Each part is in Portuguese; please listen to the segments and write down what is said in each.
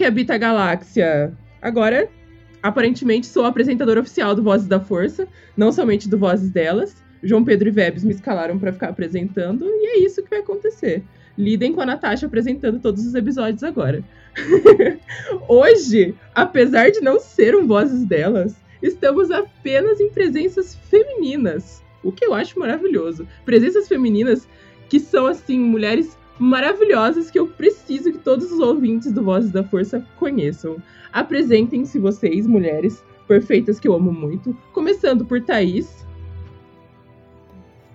Que habita a galáxia! Agora, aparentemente, sou a apresentadora oficial do Vozes da Força, não somente do Vozes delas. João Pedro e Vebs me escalaram para ficar apresentando, e é isso que vai acontecer. Lidem com a Natasha apresentando todos os episódios agora. Hoje, apesar de não ser um Vozes delas, estamos apenas em presenças femininas, o que eu acho maravilhoso. Presenças femininas que são, assim, mulheres maravilhosas que eu preciso que todos os ouvintes do Vozes da Força conheçam. Apresentem-se vocês, mulheres perfeitas que eu amo muito. Começando por Thaís.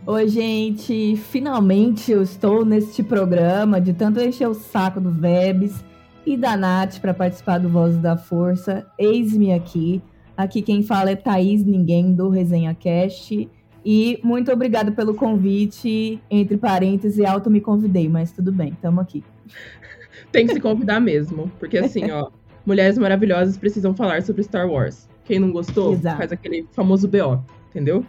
Oi, gente! Finalmente eu estou neste programa de tanto encher o saco do Vebs e da Nath para participar do Vozes da Força. Eis-me aqui. Aqui quem fala é Thaís Ninguém, do Resenha Cast. E muito obrigada pelo convite. Entre parênteses, auto me convidei, mas tudo bem, estamos aqui. Tem que se convidar mesmo, porque assim, ó, mulheres maravilhosas precisam falar sobre Star Wars. Quem não gostou, Exato. faz aquele famoso BO, entendeu?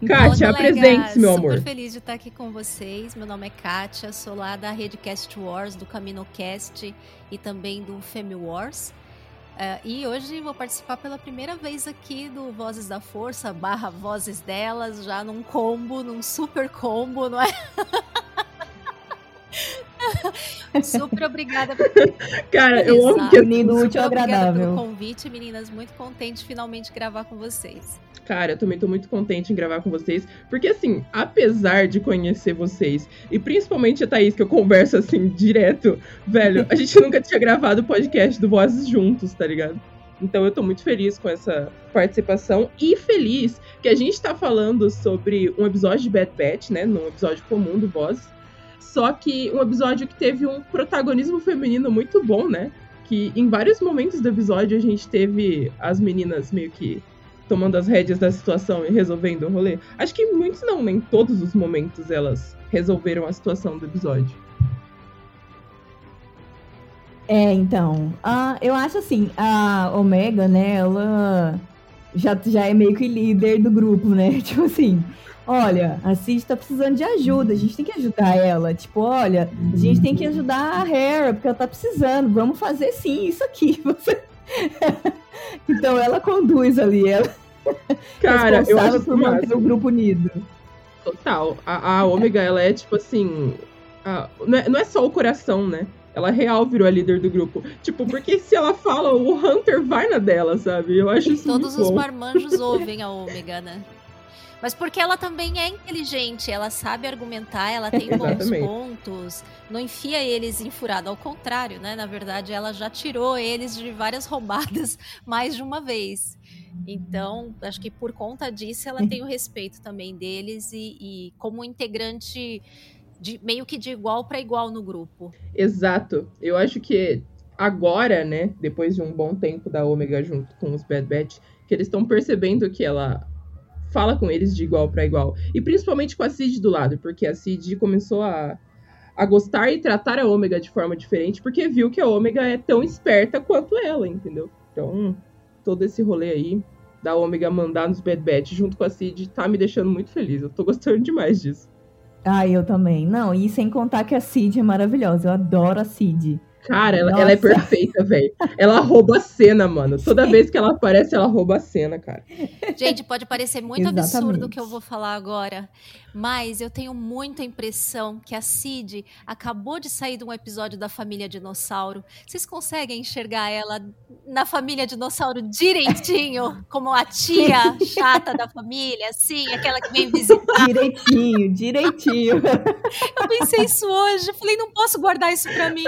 Bom, Kátia, apresente-se, meu amor. Super feliz de estar aqui com vocês. Meu nome é Kátia, sou lá da rede Cast Wars, do CaminoCast e também do Femi Wars. Eh, e hoje vou participar pela primeira vez aqui do Vozes da Força, barra Vozes Delas, já num combo, num super combo, não é? super obrigada Cara, eu amo que Unindo útil Super obrigada pelo agradável. convite, meninas. Muito contente de finalmente gravar com vocês. Cara, eu também tô muito contente em gravar com vocês, porque assim, apesar de conhecer vocês, e principalmente a Thaís, que eu converso assim direto, velho, a gente nunca tinha gravado o podcast do Vozes juntos, tá ligado? Então eu tô muito feliz com essa participação e feliz que a gente tá falando sobre um episódio de Bad Batch, né, num episódio comum do Vozes, só que um episódio que teve um protagonismo feminino muito bom, né? Que em vários momentos do episódio a gente teve as meninas meio que tomando as rédeas da situação e resolvendo o rolê. Acho que muitos não, nem todos os momentos elas resolveram a situação do episódio. É, então. ah, eu acho assim, a Omega, né, ela já, já é meio que líder do grupo, né? Tipo assim, olha, a Cid tá precisando de ajuda, a gente tem que ajudar ela. Tipo, olha, a gente tem que ajudar a Hera, porque ela tá precisando. Vamos fazer sim isso aqui. Você... então ela conduz ali, ela Cara, eu acho por manter o grupo unido. Total. A, a Ômega, ela é tipo assim. a- não, é, não é só o coração, né? Ela real virou a líder do grupo. Tipo, porque se ela fala, o Hunter vai na dela, sabe? Eu acho isso Todos muito os bom. marmanjos ouvem a Ômega, né? Mas porque ela também é inteligente, ela sabe argumentar, ela tem bons pontos, não enfia eles em furada, ao contrário, né? Na verdade, ela já tirou eles de várias roubadas mais de uma vez. Então, acho que por conta disso, ela tem o respeito também deles e, e como integrante de, meio que de igual para igual no grupo. Exato. Eu acho que agora, né, depois de um bom tempo da Ômega junto com os Bad Batch, que eles estão percebendo que ela fala com eles de igual para igual. E principalmente com a Cid do lado, porque a Cid começou a, a gostar e tratar a Ômega de forma diferente, porque viu que a Ômega é tão esperta quanto ela, entendeu? Então, todo esse rolê aí da Ômega mandar nos Bad Batch junto com a Cid tá me deixando muito feliz. Eu tô gostando demais disso. Ah, eu também. Não, e sem contar que a Cid é maravilhosa. Eu adoro a Cid. Cara, ela, ela é perfeita, velho. Ela rouba a cena, mano. Toda vez que ela aparece, ela rouba a cena, cara. Gente, pode parecer muito absurdo o que eu vou falar agora, mas eu tenho muita impressão que a Cid acabou de sair de um episódio da família Dinossauro. Vocês conseguem enxergar ela na família Dinossauro direitinho, como a tia chata da família, assim, aquela que vem visitar? Direitinho, direitinho. Eu pensei isso hoje, falei, não posso guardar isso pra mim.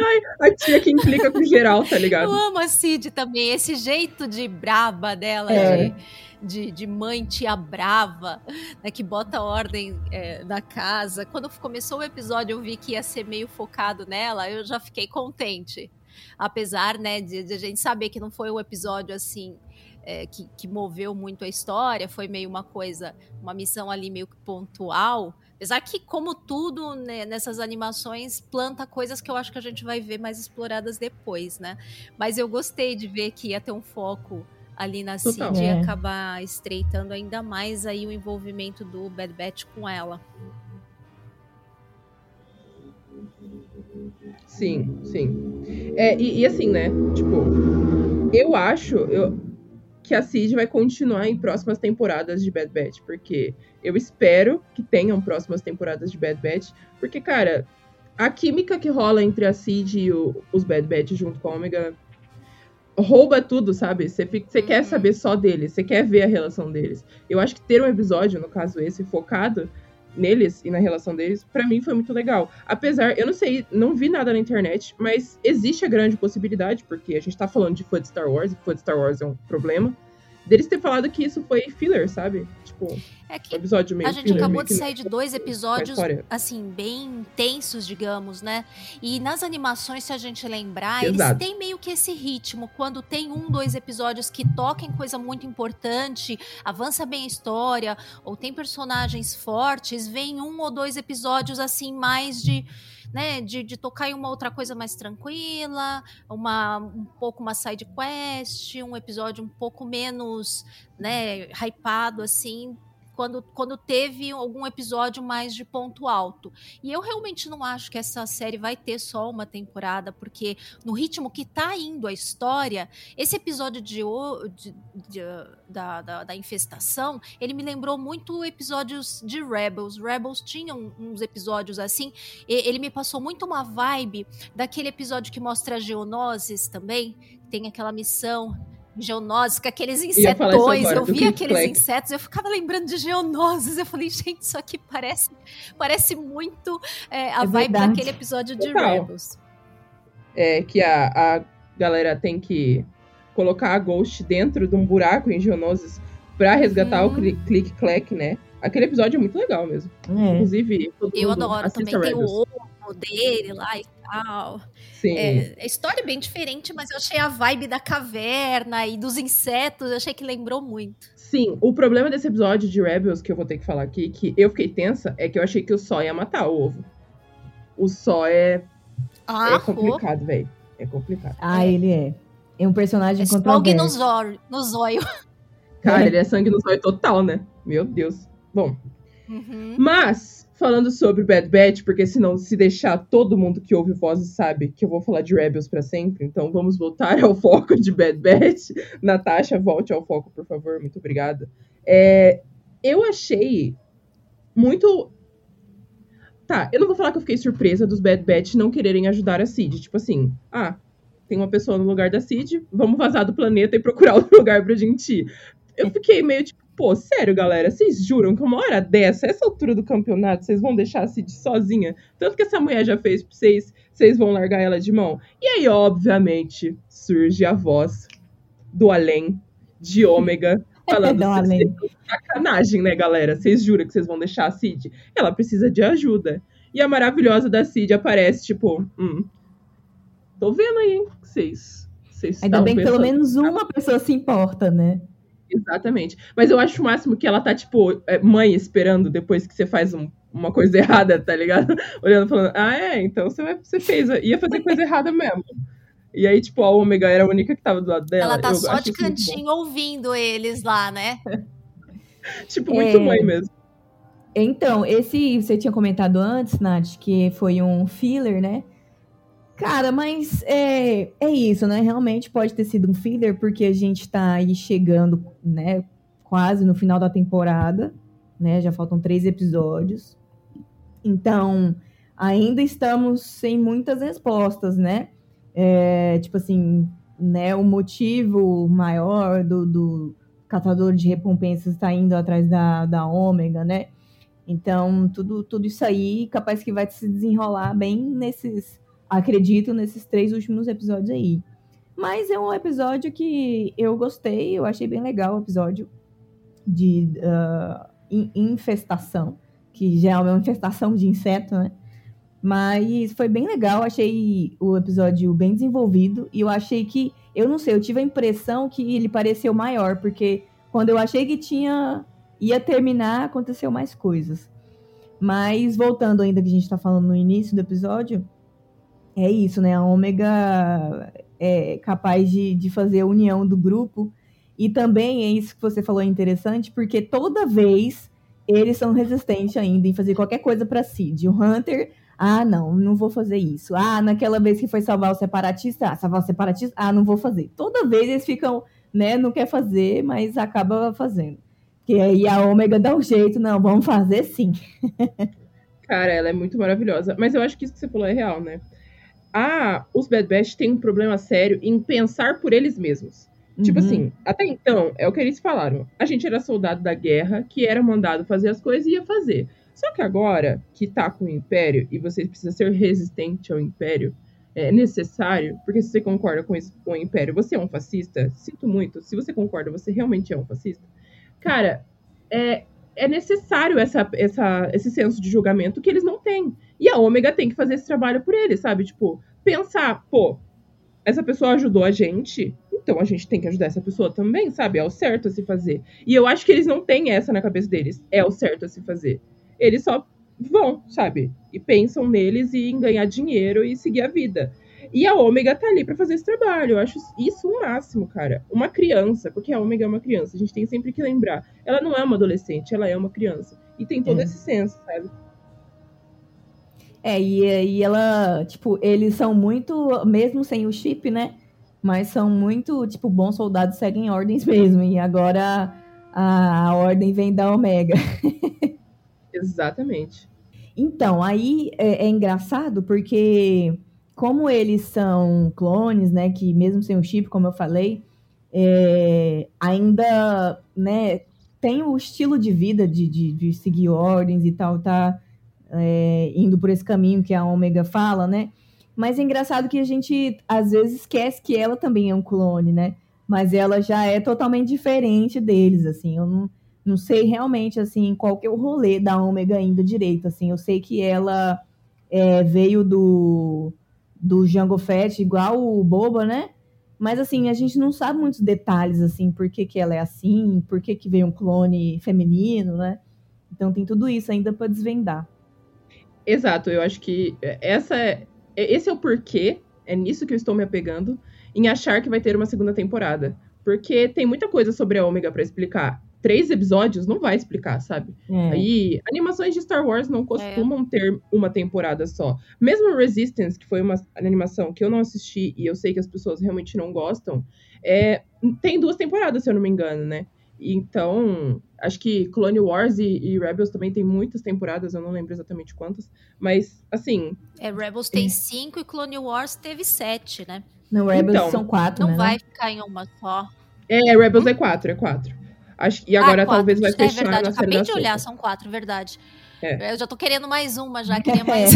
Ai, a tia que implica com geral, tá ligado? Eu amo a Cid também, esse jeito de braba dela, é. de, de, de, mãe tia brava, né, que bota ordem é, na casa. Quando começou o episódio, eu vi que ia ser meio focado nela, eu já fiquei contente. Apesar, né, de, de a gente saber que não foi um episódio assim. É, que, que, moveu muito a história, foi meio uma coisa, uma missão ali meio pontual, Apesar que, como tudo né, nessas animações, planta coisas que eu acho que a gente vai ver mais exploradas depois, né? Mas eu gostei de ver que ia ter um foco ali na Cid e é. acabar estreitando ainda mais aí o envolvimento do Bad Batch com ela. Sim, sim. É, e, e, assim, né? Tipo, eu acho eu, que a Cid vai continuar em próximas temporadas de Bad Batch, porque eu espero que tenham próximas temporadas de Bad Batch, porque, cara, a química que rola entre a Cid e o, os Bad Batch junto com a Omega rouba tudo, sabe? Você uhum. quer saber só deles, você quer ver a relação deles. Eu acho que ter um episódio, no caso esse, focado neles e na relação deles, para mim foi muito legal. Apesar, eu não sei, não vi nada na internet, mas existe a grande possibilidade, porque a gente tá falando de fã de Star Wars, e fã de Star Wars é um problema deles ter falado que isso foi filler, sabe? Tipo, é que episódio meio A gente filler, acabou de sair de dois episódios, assim, bem intensos, digamos, né? E nas animações, se a gente lembrar, Exato. eles têm meio que esse ritmo. Quando tem um, dois episódios que toquem coisa muito importante, avança bem a história, ou tem personagens fortes, vem um ou dois episódios, assim, mais de né, de, de tocar em uma outra coisa mais tranquila, uma, um pouco uma side quest, um episódio um pouco menos, né, hypado, assim, quando, quando teve algum episódio mais de ponto alto. E eu realmente não acho que essa série vai ter só uma temporada, porque no ritmo que tá indo a história, esse episódio de, de, de da, da, da, infestação, ele me lembrou muito episódios de Rebels. Rebels tinham uns episódios assim, ele me passou muito uma vibe daquele episódio que mostra a Geonosis também, tem aquela missão geonoses, com aqueles insetões. Eu vi aqueles insetos, eu ficava lembrando de geonoses. Eu falei, gente, isso aqui parece, parece muito é, a é vibe verdade. daquele episódio de Total. Rebels. É que a, a galera tem que colocar a Ghost dentro de um buraco em geonoses pra resgatar hum. o click-clack, né? Aquele episódio é muito legal mesmo. É. Inclusive, eu adoro também. Tem o ovo dele lá e tal. Sim. É, a história é bem diferente, mas eu achei a vibe da caverna e dos insetos, eu achei que lembrou muito. Sim, o problema desse episódio de Rebels, que eu vou ter que falar aqui, que eu fiquei tensa, é que eu achei que o Só ia matar o ovo. O Só é. Ah, é complicado, velho. É complicado. Ah, ele é. É um personagem é controverso. no zóio. No zóio. Cara, ele é sangue no zóio total, né? Meu Deus. Bom. Uhum. Mas, falando sobre Bad Batch, porque senão, se deixar todo mundo que ouve vozes sabe que eu vou falar de Rebels para sempre. Então vamos voltar ao foco de Bad Batch. Natasha, volte ao foco, por favor. Muito obrigada. É, eu achei muito. Tá, eu não vou falar que eu fiquei surpresa dos Bad Batch não quererem ajudar a Cid. Tipo assim, ah, tem uma pessoa no lugar da Cid, vamos vazar do planeta e procurar outro lugar pra gente ir. Eu fiquei meio tipo, Pô, sério, galera, vocês juram que uma hora dessa, essa altura do campeonato, vocês vão deixar a Cid sozinha? Tanto que essa mulher já fez pra vocês, vocês vão largar ela de mão? E aí, obviamente, surge a voz do além de Ômega falando assim, sacanagem, né, galera? Vocês juram que vocês vão deixar a Cid? Ela precisa de ajuda. E a maravilhosa da Cid aparece, tipo, hum, tô vendo aí, hein? Vocês. Ainda bem que pelo menos uma pessoa se importa, né? Exatamente. Mas eu acho o máximo que ela tá, tipo, é, mãe esperando depois que você faz um- uma coisa errada, tá ligado? Olhando e falando, ah, é, então você, vai- você fez, ia fazer coisa errada mesmo. E aí, tipo, a Ômega era a única que tava do lado dela. Ela tá Eu só de cantinho ouvindo eles lá, né? Tipo, muito É. mãe mesmo. Então, esse você tinha comentado antes, Nath, que foi um filler, né? Cara, mas é, é isso, né? Realmente pode ter sido um filler, porque a gente tá aí chegando, né? Quase no final da temporada, né? Já faltam três episódios. Então, ainda estamos sem muitas respostas, né? É, tipo assim, né? O motivo maior do, do catador de recompensas tá indo atrás da, da Ômega, né? Então, tudo, tudo isso aí, capaz que vai se desenrolar bem nesses, acredito, nesses três últimos episódios aí. Mas é um episódio que eu gostei, eu achei bem legal o episódio de in- infestação, que já é uma infestação de inseto, né? Mas foi bem legal, achei o episódio bem desenvolvido e eu achei que, eu não sei, eu tive a impressão que ele pareceu maior, porque quando eu achei que tinha ia terminar, aconteceu mais coisas. Mas voltando ainda que a gente tá falando no início do episódio, é isso, né? A Ômega é capaz de, de fazer a união do grupo. E também é isso que você falou é interessante, porque toda vez eles são resistentes ainda em fazer qualquer coisa pra Cid. O Hunter, ah, não, não vou fazer isso. Ah, naquela vez que foi salvar o separatista, ah, salvar o separatista, ah, não vou fazer. Toda vez eles ficam, né, não quer fazer, mas acaba fazendo. Que aí a Ômega dá um jeito, não, vamos fazer sim. Cara, ela é muito maravilhosa. Mas eu acho que isso que você falou é real, né? Ah, os Bad Batch têm um problema sério em pensar por eles mesmos. Tipo Uhum. assim, até então, é o que eles falaram. A gente era soldado da guerra, que era mandado fazer as coisas e ia fazer. Só que agora, que tá com o Império, e você precisa ser resistente ao Império, é necessário, porque se você concorda com, isso, com o Império, você é um fascista, sinto muito, se você concorda, você realmente é um fascista. Cara, é, é necessário essa, essa, esse senso de julgamento que eles não têm. E a Ômega tem que fazer esse trabalho por eles, sabe? Tipo, pensar, pô, essa pessoa ajudou a gente, então a gente tem que ajudar essa pessoa também, sabe? É o certo a se fazer. E eu acho que eles não têm essa na cabeça deles. É o certo a se fazer. Eles só vão, sabe? E pensam neles e em ganhar dinheiro e seguir a vida. E a Ômega tá ali pra fazer esse trabalho. Eu acho isso o máximo, cara. Uma criança, porque a Ômega é uma criança, a gente tem sempre que lembrar. Ela não é uma adolescente, ela é uma criança. E tem todo É. esse senso, sabe? É, e, e ela, tipo, eles são muito, mesmo sem o chip, né? Mas são muito, tipo, bons soldados seguem ordens mesmo. E agora a, a ordem vem da Omega. Exatamente. Então, aí é, é engraçado porque, como eles são clones, né? Que mesmo sem o chip, como eu falei, é, ainda, né? Tem o estilo de vida de, de, de seguir ordens e tal, tá é, indo por esse caminho que a Ômega fala, né? Mas é engraçado que a gente às vezes esquece que ela também é um clone, né? Mas ela já é totalmente diferente deles, assim. Eu não, não sei realmente, assim, qual que é o rolê da Ômega ainda direito, assim. Eu sei que ela é, veio do, do Jango Fett, igual o Boba, né? Mas, assim, a gente não sabe muitos detalhes, assim, por que, que ela é assim, por que, que veio um clone feminino, né? Então tem tudo isso ainda para desvendar. Exato, eu acho que essa é, esse é o porquê, é nisso que eu estou me apegando, em achar que vai ter uma segunda temporada. Porque tem muita coisa sobre a Ômega pra explicar. Três episódios não vai explicar, sabe? É. Aí, animações de Star Wars não costumam ter uma temporada só. Mesmo Resistance, que foi uma animação que eu não assisti e eu sei que as pessoas realmente não gostam, é, tem duas temporadas, se eu não me engano, né? Então, acho que Clone Wars e, e Rebels também tem muitas temporadas, eu não lembro exatamente quantas. Mas, assim, É, Rebels tem cinco e Clone Wars teve sete, né? No Rebels Então, são quatro, Não né? vai ficar em uma só. é, Rebels é quatro, é quatro. Acho, e agora Ah, quatro. talvez vai É fechar verdade, na eu série acabei de olhar, são quatro, verdade. É. Eu já tô querendo mais uma, já queria mais,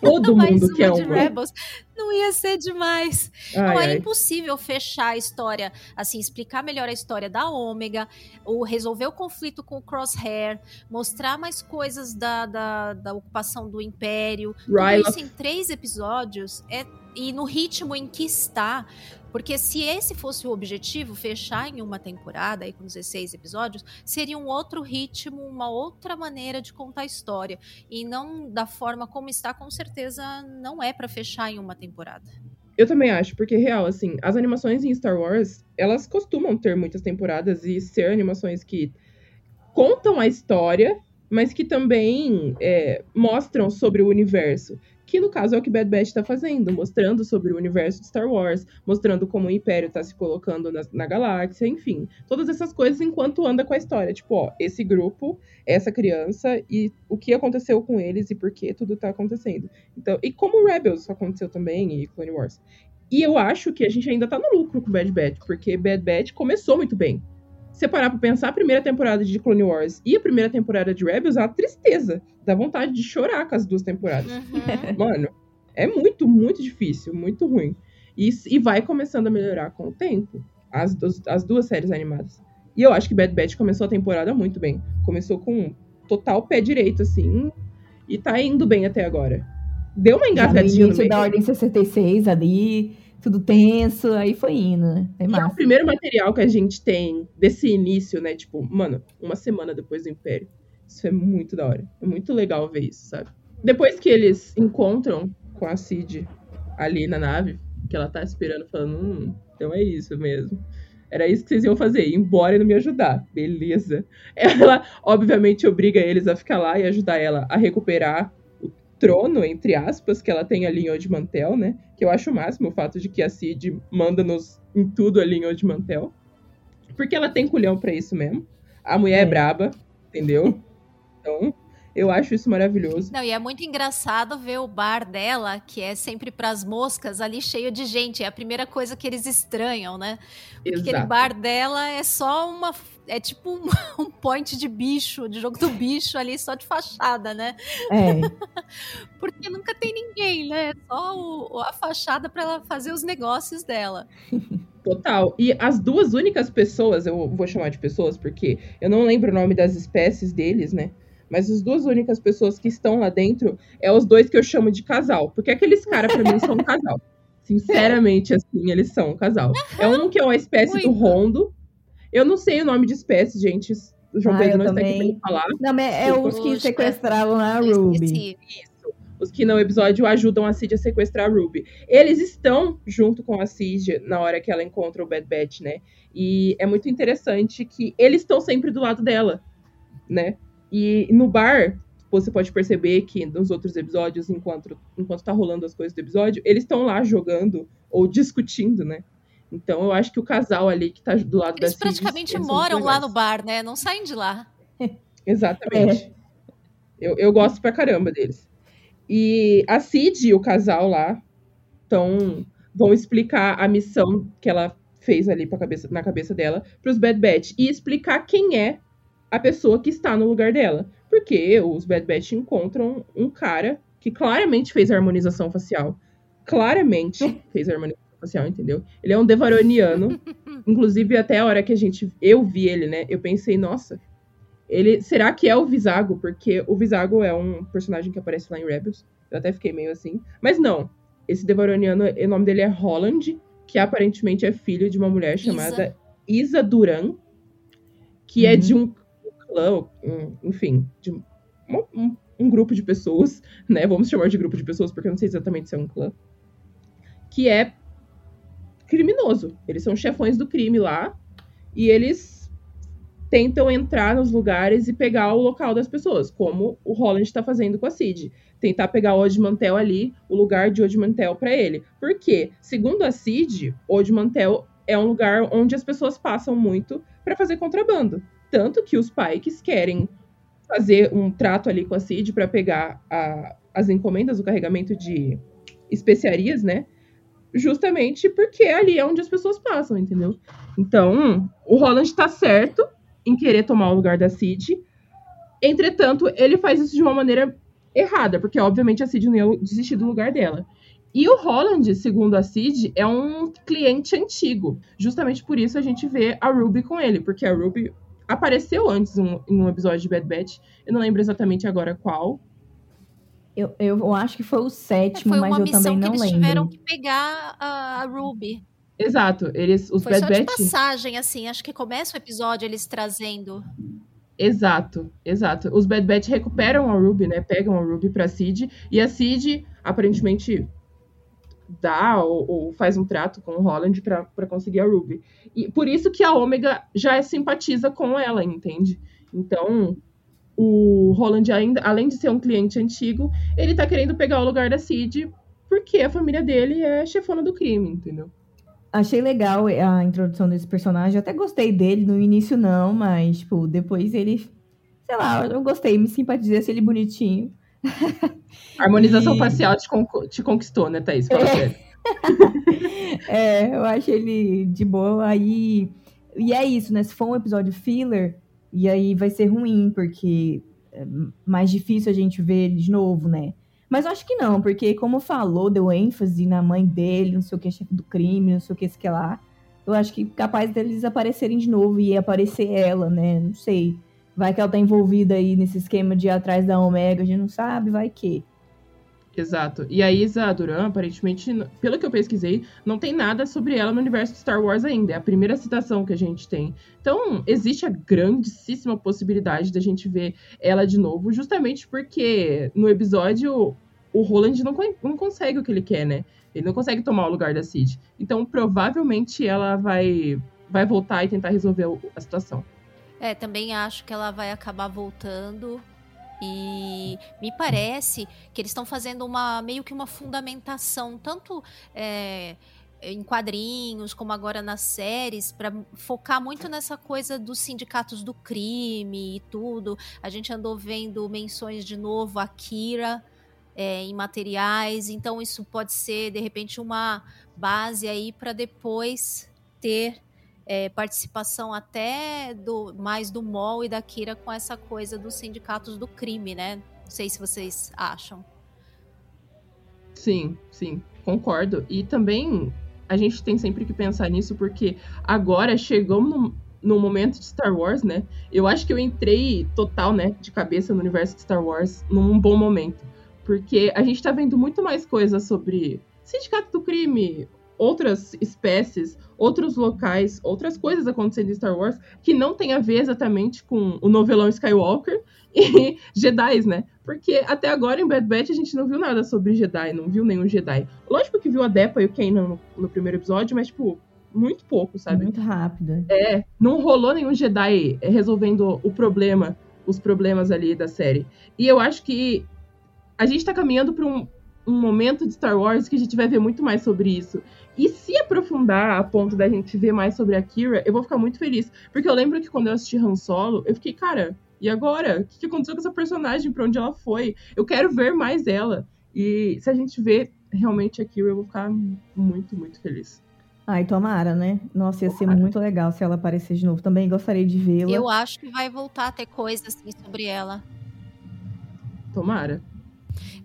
Todo mais mundo quer de uma. Rebels. Não ia ser demais. Ai, não, era ai. impossível fechar a história, assim, explicar melhor a história da Ômega, ou resolver o conflito com o Crosshair, mostrar mais coisas da, da, da ocupação do Império. Tudo isso em três episódios é e no ritmo em que está. Porque se esse fosse o objetivo, fechar em uma temporada, aí com 16 episódios, seria um outro ritmo, uma outra maneira de contar a história. E não da forma como está, com certeza não é para fechar em uma temporada. Eu também acho, porque real, assim, as animações em Star Wars, elas costumam ter muitas temporadas e ser animações que contam a história, mas que também é, mostram sobre o universo que no caso é o que Bad Batch está fazendo, mostrando sobre o universo de Star Wars, mostrando como o Império está se colocando na, na, galáxia, enfim, todas essas coisas enquanto anda com a história, tipo, ó, esse grupo, essa criança e o que aconteceu com eles e por que tudo está acontecendo. Então, e como Rebels aconteceu também e Clone Wars. E eu acho que a gente ainda tá no lucro com Bad Batch, porque Bad Batch começou muito bem você parar pra pensar, a primeira temporada de Clone Wars e a primeira temporada de Rebels é uma tristeza. Dá vontade de chorar com as duas temporadas. Uhum. Mano, é muito, muito difícil, muito ruim. E, e vai começando a melhorar com o tempo. As, as duas séries animadas. E eu acho que Bad Batch começou a temporada muito bem. Começou com total pé direito, assim. E tá indo bem até agora. Deu uma engasgadinha no meio. da Ordem 66 ali tudo tenso, aí foi indo, né? É, é o primeiro material que a gente tem desse início, né? Tipo, mano, uma semana depois do Império. Isso é muito da hora. É muito legal ver isso, sabe? Depois que eles encontram com a Cid ali na nave, que ela tá esperando, falando, hum, então é isso mesmo. Era isso que vocês iam fazer, ir embora e não me ajudar. Beleza. Ela, obviamente, obriga eles a ficar lá e ajudar ela a recuperar trono, entre aspas, que ela tem ali em Mantel, né? Que eu acho o máximo o fato de que a Cid manda nos em tudo ali em Mantel. Porque ela tem culhão para isso mesmo. A mulher é, é braba, entendeu? Então, eu acho isso maravilhoso. Não, e é muito engraçado ver o bar dela, que é sempre pras moscas, ali cheio de gente. É a primeira coisa que eles estranham, né? Porque Exato. aquele bar dela é só uma. É tipo um, um point de bicho, de jogo do bicho ali, só de fachada, né? É. Porque nunca tem ninguém, né? Só o, a fachada para ela fazer os negócios dela. Total. E as duas únicas pessoas, eu vou chamar de pessoas porque eu não lembro o nome das espécies deles, né? Mas as duas únicas pessoas que estão lá dentro é os dois que eu chamo de casal. Porque aqueles caras, pra mim, são um casal. Sinceramente, assim, eles são um casal. É um que é uma espécie Muito. do rondo. Eu não sei o nome de espécie, gente. O João ah, Pedro não também. está querendo falar. Não, é, é os que sequestraram a Ruby. Isso. Os que no episódio ajudam a Cid a sequestrar a Ruby. Eles estão junto com a Cid na hora que ela encontra o Bad Batch, né? E é muito interessante que eles estão sempre do lado dela, né? E no bar, você pode perceber que nos outros episódios, enquanto, enquanto tá rolando as coisas do episódio, eles estão lá jogando ou discutindo, né? Então eu acho que o casal ali que tá do lado eles da Eles praticamente moram lá no bar, né? Não saem de lá. Exatamente. É. Eu, eu gosto pra caramba deles. E a Cid e o casal lá tão, vão explicar a missão que ela fez ali pra cabeça, na cabeça dela pros Bad Batch e explicar quem é a pessoa que está no lugar dela. Porque os Bad Batch encontram um cara que claramente fez a harmonização facial. Claramente fez a harmonização facial, entendeu? Ele é um devaroniano. Inclusive, até a hora que a gente. Eu vi ele, né? Eu pensei, nossa. Ele. Será que é o Visago? Porque o Visago é um personagem que aparece lá em Rebels. Eu até fiquei meio assim. Mas não. Esse devaroniano, o nome dele é Holland, que aparentemente é filho de uma mulher chamada Isa, Isa Duran, que uhum. é de um clã, enfim, de um, um, grupo de pessoas, né? Vamos chamar de grupo de pessoas, porque eu não sei exatamente se é um clã. Que é criminoso. Eles são chefões do crime lá. E eles tentam entrar nos lugares e pegar o local das pessoas, como o Holland está fazendo com a Cid. Tentar pegar o Mantel ali, o lugar de Mantel para ele. Porque, segundo a Cid, Mantel é um lugar onde as pessoas passam muito para fazer contrabando. Tanto que os Pikes querem fazer um trato ali com a Cid para pegar a, as encomendas, o carregamento de especiarias, né? Justamente porque ali é onde as pessoas passam, entendeu? Então, o Roland tá certo em querer tomar o lugar da Cid. Entretanto, ele faz isso de uma maneira errada, porque obviamente a Cid não ia desistir do lugar dela. E o Holland, segundo a Cid, é um cliente antigo. Justamente por isso a gente vê a Ruby com ele, porque a Ruby apareceu antes um, em um episódio de Bad Batch. Eu não lembro exatamente agora qual. Eu, eu acho que foi o É, sétimo, foi mas uma eu missão também que não eles lembro. tiveram que pegar a, a Ruby. Exato, eles, os Foi Bad só de Batch. passagem, assim. Acho que começa o episódio eles trazendo. Exato, exato. Os Bad Batch recuperam a Ruby, né? Pegam a Ruby pra Cid. E a Cid, aparentemente, dá ou, ou faz um trato com o Holland pra pra conseguir a Ruby. E por isso que a Ômega já simpatiza com ela, entende? Então, o Holland, ainda, além de ser um cliente antigo, ele tá querendo pegar o lugar da Cid porque a família dele é chefona do crime, entendeu? Achei legal a introdução desse personagem. Até gostei dele. No início, não, mas, tipo, depois ele. Sei lá, eu gostei, me simpatizei, achei ele bonitinho. A harmonização E- facial te, con- te conquistou, né, Thaís? Fala É. sério. É, eu achei ele de boa. Aí. E é isso, né? Se for um episódio filler, e aí vai ser ruim, porque é mais difícil a gente ver ele de novo, né? Mas eu acho que não, porque como falou, deu ênfase na mãe dele, não sei o que, chefe do crime, não sei o que, isso que lá. Eu acho que capaz deles aparecerem de novo e aparecer ela, né? Não sei. Vai que ela tá envolvida aí nesse esquema de ir atrás da Omega, a gente não sabe, vai que. Exato. E a Isa Duran, aparentemente, pelo que eu pesquisei, não tem nada sobre ela no universo de Star Wars ainda. É a primeira citação que a gente tem. Então, existe a grandíssima possibilidade da gente ver ela de novo, justamente porque no episódio o Roland não, não consegue o que ele quer, né? Ele não consegue tomar o lugar da Cid. Então, provavelmente ela vai, vai voltar e tentar resolver a situação. É, também acho que ela vai acabar voltando. E me parece que eles estão fazendo uma meio que uma fundamentação, tanto é, em quadrinhos como agora nas séries, para focar muito nessa coisa dos sindicatos do crime e tudo. A gente andou vendo menções de novo a Kira é, em materiais, então isso pode ser de repente uma base aí para depois ter é, participação até do mais do Mol e da Kira com essa coisa dos sindicatos do crime, né? Não sei se vocês acham. Sim, sim, concordo. E também a gente tem sempre que pensar nisso, porque agora chegamos num, num momento de Star Wars, né? Eu acho que eu entrei total, né, de cabeça no universo de Star Wars num bom momento. Porque a gente tá vendo muito mais coisas sobre sindicato do crime, outras espécies, outros locais, outras coisas acontecendo em Star Wars que não tem a ver exatamente com o novelão Skywalker e Jedi, né? Porque até agora em Bad Batch a gente não viu nada sobre Jedi, não viu nenhum Jedi. Lógico que viu a Depa e o Kanan no, no primeiro episódio, mas, tipo, muito pouco, sabe? Muito rápido. É, não rolou nenhum Jedi resolvendo o problema, os problemas ali da série. E eu acho que a gente tá caminhando pra um, um momento de Star Wars que a gente vai ver muito mais sobre isso. E se aprofundar a ponto da gente ver mais sobre a Kira, eu vou ficar muito feliz. Porque eu lembro que quando eu assisti Han Solo, eu fiquei, cara, e agora? O que aconteceu com essa personagem? Pra onde ela foi? Eu quero ver mais ela. E se a gente ver realmente a Kira, eu vou ficar muito, muito feliz. Ai, tomara, né? Nossa, ia ser Tomara. muito legal se ela aparecer de novo. Também gostaria de vê-la. Eu acho que vai voltar a ter coisa assim sobre ela. Tomara.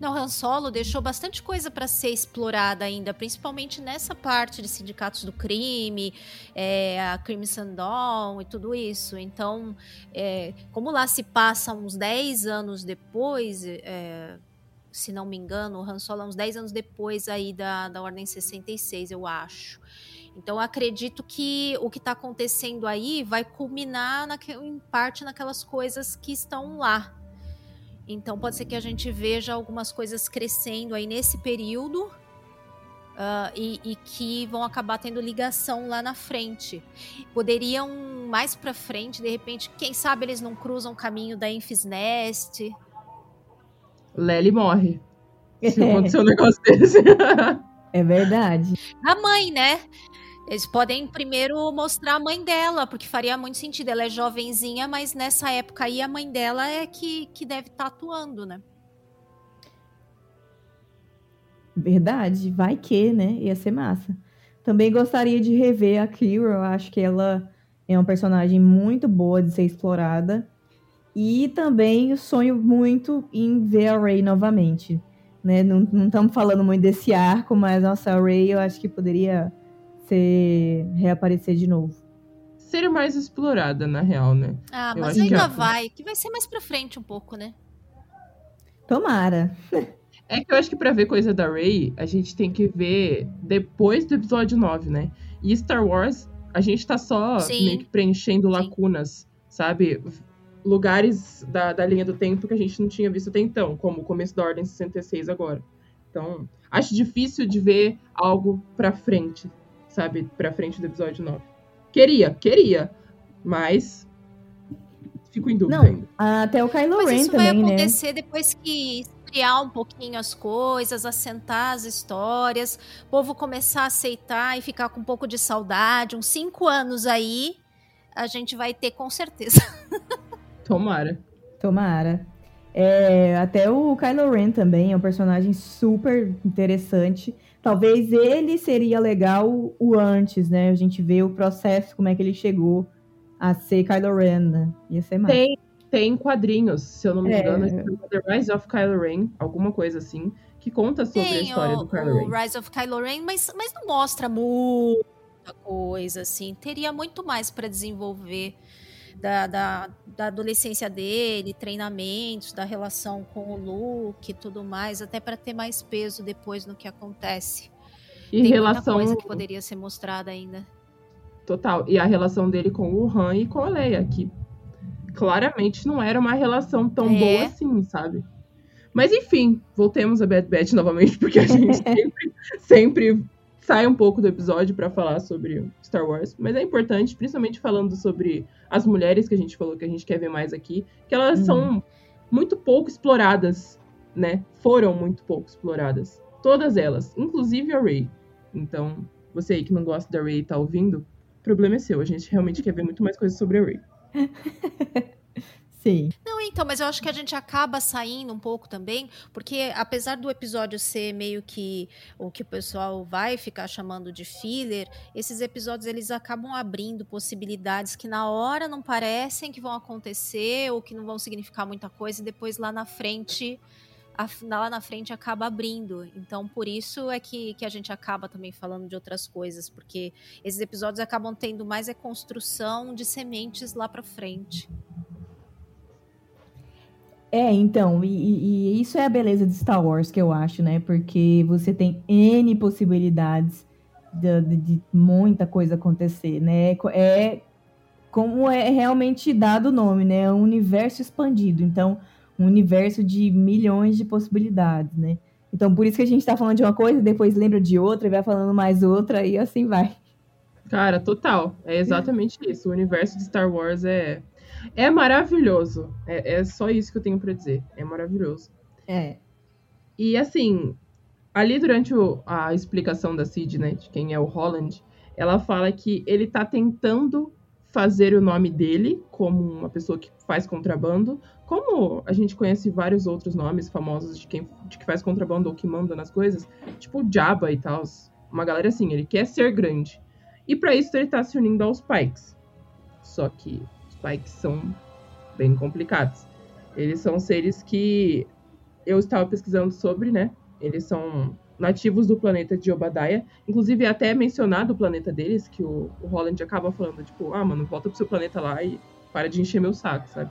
Não, Han Solo deixou bastante coisa para ser explorada ainda, principalmente nessa parte de sindicatos do crime, é, a Crimson Dawn e tudo isso. Então, é, como lá se passa uns 10 anos depois, é, se não me engano, Han Solo é uns 10 anos depois aí da, da Ordem 66, eu acho. Então, acredito que o que está acontecendo aí vai culminar naque- em parte naquelas coisas que estão lá. Então pode ser que a gente veja algumas coisas crescendo aí nesse período ah, e, e que vão acabar tendo ligação lá na frente. Poderiam mais pra frente, de repente, quem sabe eles não cruzam o caminho da Enfys Nest. Lely morre. Se acontecer um negócio desse. É verdade. A mãe, né? Eles podem primeiro mostrar a mãe dela, porque faria muito sentido. Ela é jovenzinha, mas nessa época aí a mãe dela é que, que deve estar atuando, né? Verdade. Vai que, né? Ia ser massa. Também gostaria de rever a Kira. Eu acho que ela é uma personagem muito boa de ser explorada. E também sonho muito em ver a Rey novamente. Né? Não estamos falando muito desse arco, mas nossa, a Rey eu acho que poderia ser reaparecer de novo. Ser mais explorada, na real, né? Ah, Eu mas acho que ainda é- vai, que vai ser mais pra frente um pouco, né? Tomara. É que eu acho que pra ver coisa da Rey, a gente tem que ver depois do episódio 9, né? E Star Wars, a gente tá só Sim. meio que preenchendo Sim. lacunas, sabe? Lugares da, da linha do tempo que a gente não tinha visto até então, como o começo da Ordem 66 agora. Então, acho difícil de ver algo pra frente, sabe? Pra frente do episódio 9. Queria, queria, mas fico em dúvida Não, ainda. até o Kylo Mas Ren isso vai também, né? acontecer depois que esfriar um pouquinho as coisas, assentar as histórias, o povo começar a aceitar e ficar com um pouco de saudade. Uns cinco anos aí, a gente vai ter com certeza. Tomara. Tomara. É, até o Kylo Ren também é um personagem super interessante. Talvez ele seria legal o antes, né? A gente vê o processo, como é que ele chegou a ser Kylo Ren, né? Ia ser massa. Tem, tem quadrinhos, se eu não me É. engano, The Rise of Kylo Ren, alguma coisa assim, que conta sobre a Tem história o, do Kylo o Ren. Rise of Kylo Ren, mas, mas não mostra muita coisa, assim. Teria muito mais para desenvolver da, da, da adolescência dele, treinamentos, da relação com o Luke e tudo mais, até para ter mais peso depois no que acontece. E Tem relação muita coisa que poderia ser mostrada ainda. total. E a relação dele com o Han e com a Leia, que claramente não era uma relação tão É. boa assim, sabe? Mas enfim, voltemos a Bad Batch novamente, porque a gente sempre, sempre sai um pouco do episódio pra falar sobre Star Wars. Mas é importante, principalmente falando sobre as mulheres que a gente falou que a gente quer ver mais aqui, que elas Uhum. são muito pouco exploradas, né? Foram muito pouco exploradas. Todas elas, inclusive a Rey. Então, você aí que não gosta da Rey e tá ouvindo, o problema é seu. A gente realmente quer ver muito mais coisas sobre a Rey. Sim. Não, então, mas eu acho que a gente acaba saindo um pouco também, porque apesar do episódio ser meio que o que o pessoal vai ficar chamando de filler, esses episódios eles acabam abrindo possibilidades que na hora não parecem que vão acontecer ou que não vão significar muita coisa e depois lá na frente a- lá na frente acaba abrindo. Então, por isso é que, que a gente acaba também falando de outras coisas, porque esses episódios acabam tendo mais é construção de sementes lá pra frente. É, então, e, e- isso é a beleza de Star Wars que eu acho, né? Porque você tem N possibilidades de, de- de muita coisa acontecer, né? É como é realmente dado o nome, né? É um universo expandido. Então, um universo de milhões de possibilidades, né? Então, por isso que a gente tá falando de uma coisa, depois lembra de outra, e vai falando mais outra, e assim vai. Cara, total. É exatamente isso. O universo de Star Wars é, é maravilhoso. É, é só isso que eu tenho pra dizer. É maravilhoso. É. E assim, ali durante o- a explicação da Cid, né, de quem é o Holland, ela fala que ele tá tentando fazer o nome dele como uma pessoa que faz contrabando, como a gente conhece vários outros nomes famosos de quem de que faz contrabando ou que manda nas coisas, tipo o Jabba e tal, uma galera assim, ele quer ser grande. E pra isso ele tá se unindo aos Pikes. Só que Pikes são bem complicados. Eles são seres que eu estava pesquisando sobre, né? Eles são nativos do planeta de Obadiah. Inclusive, é até mencionado o planeta deles, que o, o Holland acaba falando, tipo, ah, mano, volta pro seu planeta lá e para de encher meu saco, sabe?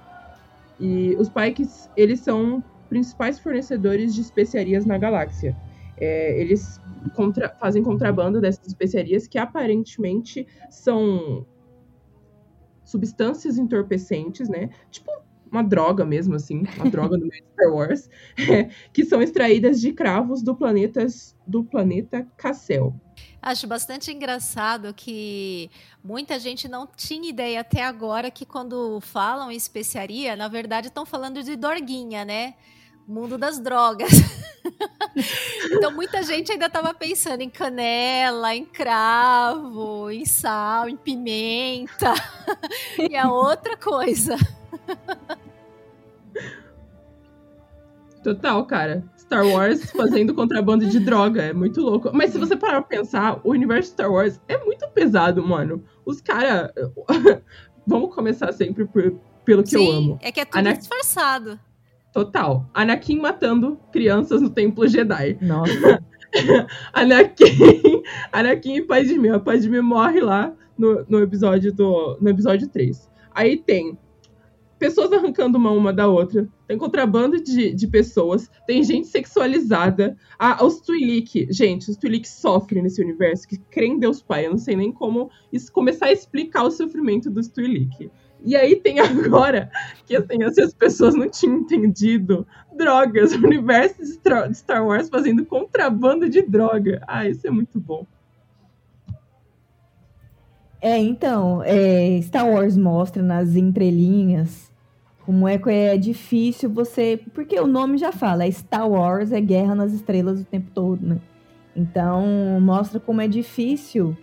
E os Pikes, eles são principais fornecedores de especiarias na galáxia. É, eles contra- fazem contrabando dessas especiarias que aparentemente são substâncias entorpecentes, né? Tipo uma droga mesmo, assim, uma droga no meio de Star Wars, que são extraídas de cravos do planeta, do planeta Cassel. Acho bastante engraçado que muita gente não tinha ideia até agora que quando falam em especiaria, na verdade estão falando de dorguinha, né? Mundo das drogas. então muita gente ainda estava pensando em canela, em cravo, em sal, em pimenta. e é outra coisa. Total, cara. Star Wars fazendo contrabando de droga. É muito louco. Mas se você parar pra pensar, o universo Star Wars é muito pesado, mano. Os caras. Vamos começar sempre por- pelo que Sim, eu amo. é que é tudo Ana- disfarçado. Total. Anakin matando crianças no Templo Jedi. Nossa. Anakin, Anakin e Padmé. A Padmé morre lá no, no, episódio do, no episódio 3. Aí tem pessoas arrancando uma uma da outra. Tem contrabando de, de pessoas, tem gente sexualizada. Ah, os Twi'lek, gente, os Twi'lek sofrem nesse universo, que creem em Deus Pai. Eu não sei nem como isso, começar a explicar o sofrimento dos Twi'lek. E aí tem agora que assim, as pessoas não tinham entendido drogas, o universo de Star Wars fazendo contrabando de droga. Ah, isso é muito bom. É, então, é, Star Wars mostra nas entrelinhas como é que é difícil você. Porque o nome já fala, é Star Wars é guerra nas estrelas o tempo todo, né? Então, mostra como é difícil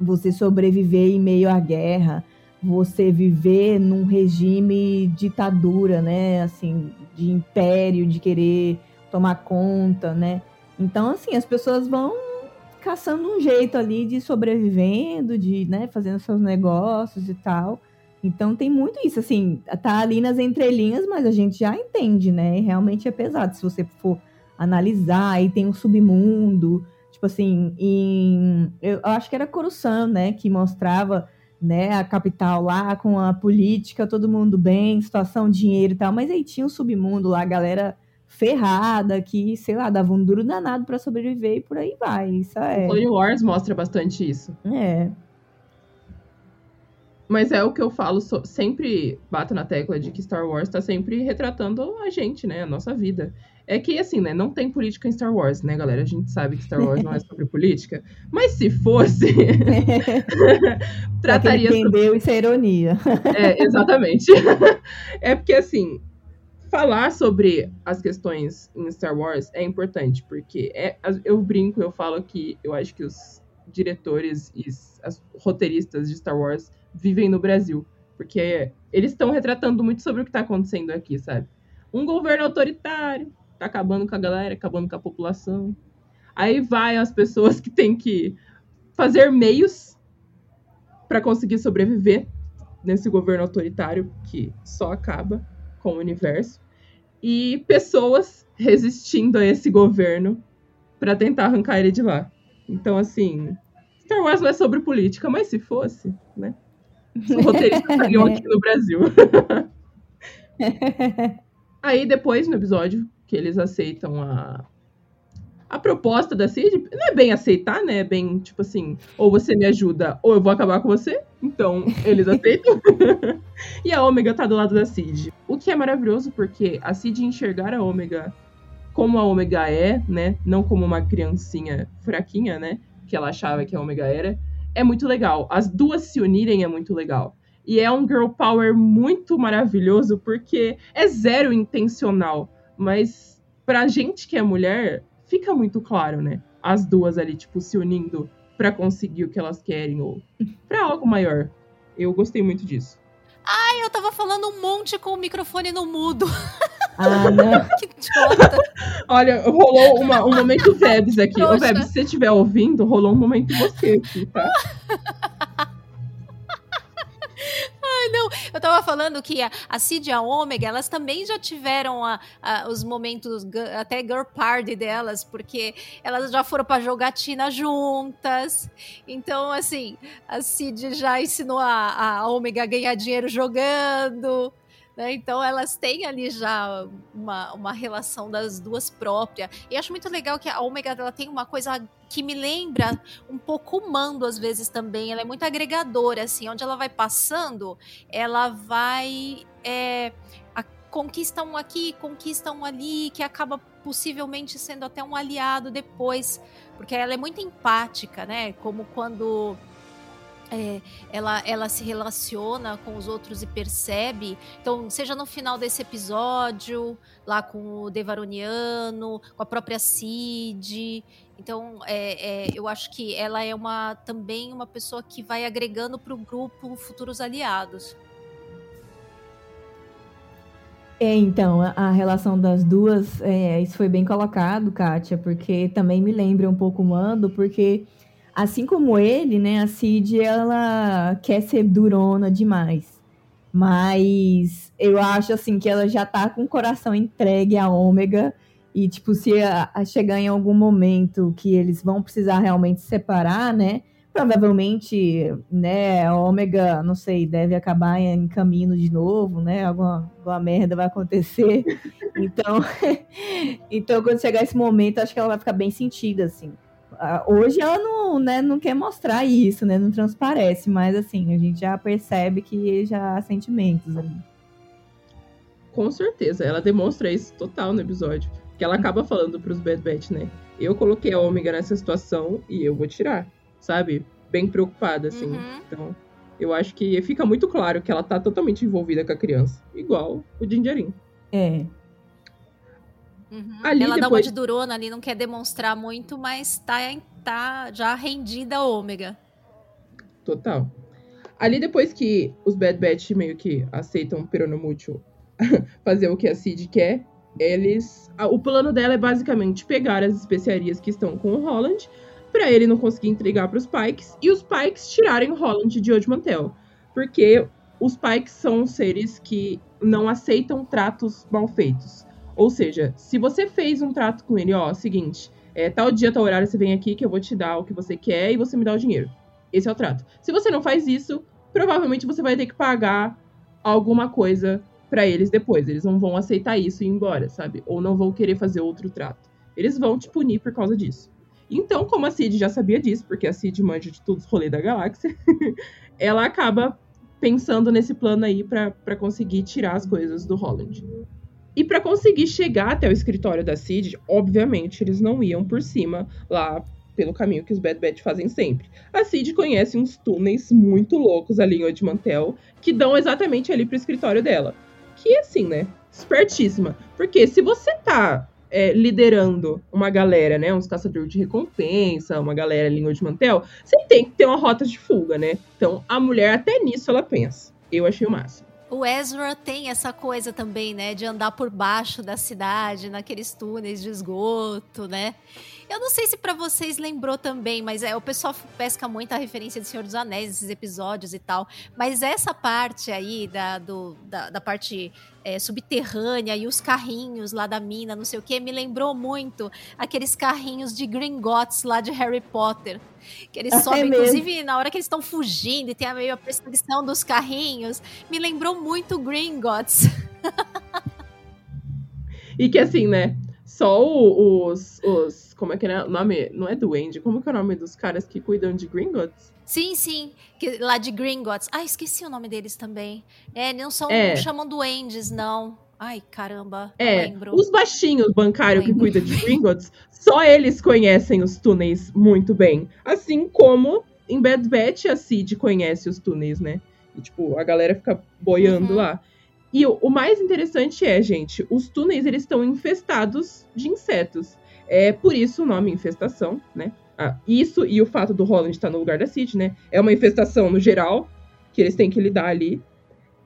você sobreviver em meio à guerra, você viver num regime ditadura, né? Assim, de império, de querer tomar conta, né? Então, assim, as pessoas vão caçando um jeito ali de sobrevivendo, de, né, fazendo seus negócios e tal. Então tem muito isso, assim, tá ali nas entrelinhas, mas a gente já entende, né? Realmente é pesado. Se você for analisar, aí tem um submundo, tipo assim, em, eu acho que era Coruscant, né, que mostrava né, a capital lá com a política, todo mundo bem, situação, dinheiro e tal, mas aí tinha um submundo lá, a galera ferrada, que, sei lá, dava um duro danado para sobreviver e por aí vai. Isso é. O Clone Wars mostra bastante isso. É. Mas é o que eu falo, sempre bato na tecla de que Star Wars tá sempre retratando a gente, né? A nossa vida. É que, assim, né? Não tem política em Star Wars, né, galera? A gente sabe que Star Wars não é sobre política. Mas se fosse. trataria. Entendeu sobre... isso é ironia. É, exatamente. é porque, assim, falar sobre as questões em Star Wars é importante, porque é, eu brinco, eu falo que eu acho que os diretores e as roteiristas de Star Wars vivem no Brasil, porque eles estão retratando muito sobre o que está acontecendo aqui, sabe? Um governo autoritário, tá acabando com a galera, acabando com a população. Aí vai as pessoas que têm que fazer meios para conseguir sobreviver nesse governo autoritário que só acaba com o universo, e pessoas resistindo a esse governo para tentar arrancar ele de lá. Então, assim, Star Wars não é sobre política, mas se fosse, né? Os roteiristas estariam aqui no Brasil. Aí, depois, no episódio, que eles aceitam a, a proposta da Cid não é bem aceitar, né? É bem tipo assim, ou você me ajuda, ou eu vou acabar com você. Então, eles aceitam. e a Ômega tá do lado da Cid. O que é maravilhoso, porque a Cid enxergar a Ômega como a Ômega é, né? Não como uma criancinha fraquinha, né? Que ela achava que a Ômega era. É muito legal. As duas se unirem é muito legal. E é um girl power muito maravilhoso, porque é zero intencional. Mas pra gente que é mulher, fica muito claro, né? As duas ali, tipo, se unindo para conseguir o que elas querem ou para algo maior. Eu gostei muito disso. Ai, eu tava falando um monte com o microfone no mudo. Ah, não. que idiota. Olha, rolou uma, um momento Vebs aqui. Ô, Vebs, se você estiver ouvindo, rolou um momento você aqui, tá? não, eu tava falando que a, a Cid e a Ômega, elas também já tiveram a, a, os momentos, até girl party delas, porque elas já foram pra jogatina juntas. Então, assim, a Cid já ensinou a, a Ômega a ganhar dinheiro jogando. Né? Então elas têm ali já uma, uma relação das duas próprias. E acho muito legal que a Ômega ela tem uma coisa que me lembra um pouco o Mando às vezes também. Ela é muito agregadora, assim, onde ela vai passando, ela vai. É, a, conquista um aqui, conquista um ali, que acaba possivelmente sendo até um aliado depois, porque ela é muito empática, né? Como quando é, ela, ela se relaciona com os outros e percebe. Então, seja no final desse episódio, lá com o Devaroniano, com a própria Cid. Então, é, é, eu acho que ela é uma também uma pessoa que vai agregando para o grupo futuros aliados. É, então, a, relação das duas, é, isso foi bem colocado, Kátia, porque também me lembra um pouco o Mando, porque assim como ele, né, a Cid, ela quer ser durona demais. Mas eu acho, assim, que ela já tá com o coração entregue à Ômega. E, tipo, se a, a chegar em algum momento que eles vão precisar realmente separar, né? provavelmente, né, a Ômega, não sei, deve acabar em caminho de novo, né? Alguma, alguma merda vai acontecer. Então, então, quando chegar esse momento, acho que ela vai ficar bem sentida, assim. Hoje ela não, né, não quer mostrar isso, né? Não transparece, mas assim, a gente já percebe que já há sentimentos ali. Com certeza, ela demonstra isso total no episódio. Que ela acaba falando pros Bad Batch, né? Eu coloquei a Ômega nessa situação e eu vou tirar sabe? Bem preocupada, assim. Uhum. Então, eu acho que fica muito claro que ela tá totalmente envolvida com a criança. Igual o Jinjarin. É. Uhum. Ali ela depois... dá uma de durona ali, não quer demonstrar muito, mas tá, tá já rendida a ômega. Total. Ali depois que os Bad Batch meio que aceitam o Peronomútil fazer o que a Cid quer, eles... O plano dela é basicamente pegar as especiarias que estão com o Holland, para ele não conseguir entregar para os Pikes e os Pikes tirarem o Holland de Odimantel. Porque os Pikes são seres que não aceitam tratos mal feitos. Ou seja, se você fez um trato com ele, ó, seguinte, é, tal dia, tal horário você vem aqui que eu vou te dar o que você quer e você me dá o dinheiro. Esse é o trato. Se você não faz isso, provavelmente você vai ter que pagar alguma coisa para eles depois. Eles não vão aceitar isso e ir embora, sabe? Ou não vão querer fazer outro trato. Eles vão te punir por causa disso. Então, como a Cid já sabia disso, porque a Cid manja de todos os rolês da galáxia, ela acaba pensando nesse plano aí para conseguir tirar as coisas do Holland. E para conseguir chegar até o escritório da Cid, obviamente eles não iam por cima lá pelo caminho que os Bad Batch fazem sempre. A Cid conhece uns túneis muito loucos ali em Odimantel que dão exatamente ali pro escritório dela. Que assim, né? Espertíssima. Porque se você tá é, liderando uma galera, né? Uns caçadores de recompensa, uma galera ali de mantel, você tem que ter uma rota de fuga, né? Então a mulher até nisso ela pensa. Eu achei o máximo. O Ezra tem essa coisa também, né, de andar por baixo da cidade, naqueles túneis de esgoto, né? Eu não sei se para vocês lembrou também, mas é, o pessoal pesca muito a referência de Senhor dos Anéis, esses episódios e tal. Mas essa parte aí da, do, da, da parte é, subterrânea e os carrinhos lá da mina, não sei o que, me lembrou muito aqueles carrinhos de Gringotts lá de Harry Potter. Que eles é sobem, inclusive, na hora que eles estão fugindo e tem a meio a perseguição dos carrinhos, me lembrou muito Gringotts. e que assim, né? Só os, os. Como é que é o nome? Não é Duende. Como que é o nome dos caras que cuidam de Gringotts? Sim, sim. Que, lá de Gringotts. Ah, esqueci o nome deles também. É, não são. É. Não chamam duendes, não. Ai, caramba. É, os baixinhos bancários que cuidam de Gringotts, só eles conhecem os túneis muito bem. Assim como em Bad Batch a Cid conhece os túneis, né? E, tipo, a galera fica boiando uhum. lá. E o, o, mais interessante é, gente, os túneis eles estão infestados de insetos. É por isso o nome infestação, né? Ah, isso e o fato do Holland estar no lugar da City, né? É uma infestação no geral que eles têm que lidar ali.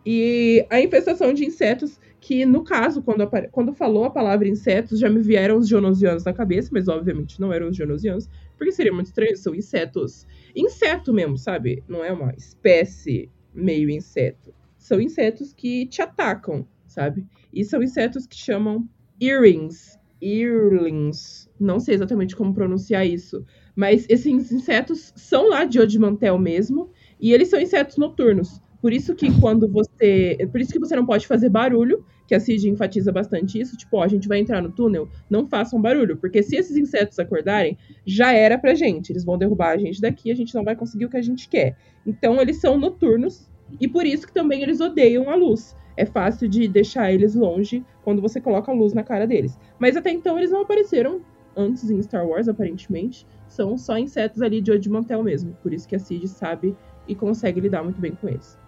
E a infestação de insetos, que no caso, quando, quando falou a palavra insetos, já me vieram os geonosianos na cabeça, mas obviamente não eram os geonosianos, porque seria muito estranho, são insetos. Inseto mesmo, sabe? Não é uma espécie meio inseto são insetos que te atacam, sabe? E são insetos que chamam earrings, earlings, não sei exatamente como pronunciar isso, mas esses insetos são lá de Odimantel mesmo, e eles são insetos noturnos. Por isso que quando você, por isso que você não pode fazer barulho, que a Cid enfatiza bastante isso, tipo, ó, a gente vai entrar no túnel, não façam barulho, porque se esses insetos acordarem, já era pra gente, eles vão derrubar a gente daqui, a gente não vai conseguir o que a gente quer. Então eles são noturnos e por isso que também eles odeiam a luz. É fácil de deixar eles longe quando você coloca a luz na cara deles. Mas até então eles não apareceram antes em Star Wars, aparentemente. São só insetos ali de Odimantel mesmo. Por isso que a Cid sabe e consegue lidar muito bem com eles.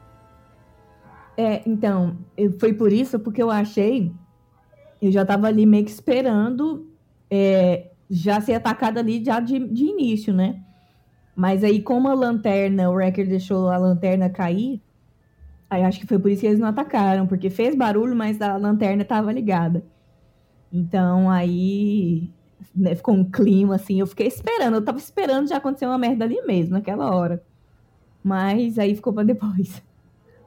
É, então, foi por isso porque eu achei. Eu já tava ali meio que esperando é, já ser atacada ali já de, de início, né? Mas aí, como a lanterna, o Wrecker deixou a lanterna cair, Aí acho que foi por isso que eles não atacaram, porque fez barulho, mas a lanterna estava ligada. Então aí né, ficou um clima assim, eu fiquei esperando, eu tava esperando já acontecer uma merda ali mesmo, naquela hora. Mas aí ficou para depois.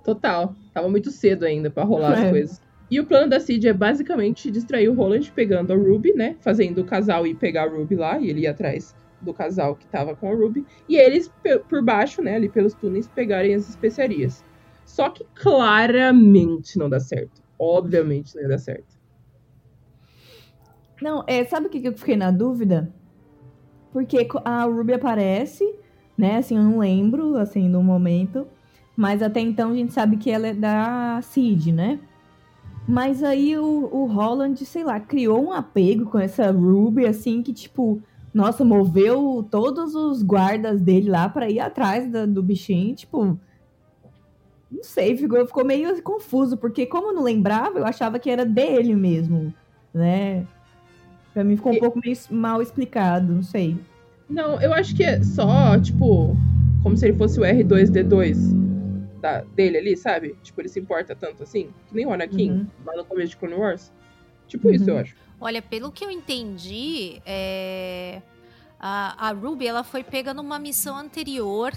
Total, tava muito cedo ainda para rolar é. as coisas. E o plano da Cid é basicamente distrair o Roland pegando a Ruby, né? Fazendo o casal ir pegar a Ruby lá e ele ir atrás do casal que tava com a Ruby, e eles, por baixo, né, ali pelos túneis, pegarem as especiarias. Só que claramente não dá certo. Obviamente não ia dar certo. Não, é, sabe o que eu fiquei na dúvida? Porque a Ruby aparece, né? Assim, eu não lembro, assim, no momento. Mas até então a gente sabe que ela é da Cid, né? Mas aí o, o Holland, sei lá, criou um apego com essa Ruby, assim, que tipo, nossa, moveu todos os guardas dele lá para ir atrás da, do bichinho, tipo. Não sei, ficou, ficou meio confuso, porque como eu não lembrava, eu achava que era dele mesmo, né? Pra mim ficou um e... pouco meio mal explicado, não sei. Não, eu acho que é só, tipo, como se ele fosse o R2D2 da, dele ali, sabe? Tipo, ele se importa tanto assim, que nem o Anakin, uhum. lá no começo de Clone Wars. Tipo uhum. isso, eu acho. Olha, pelo que eu entendi, é... a, a Ruby ela foi pega numa missão anterior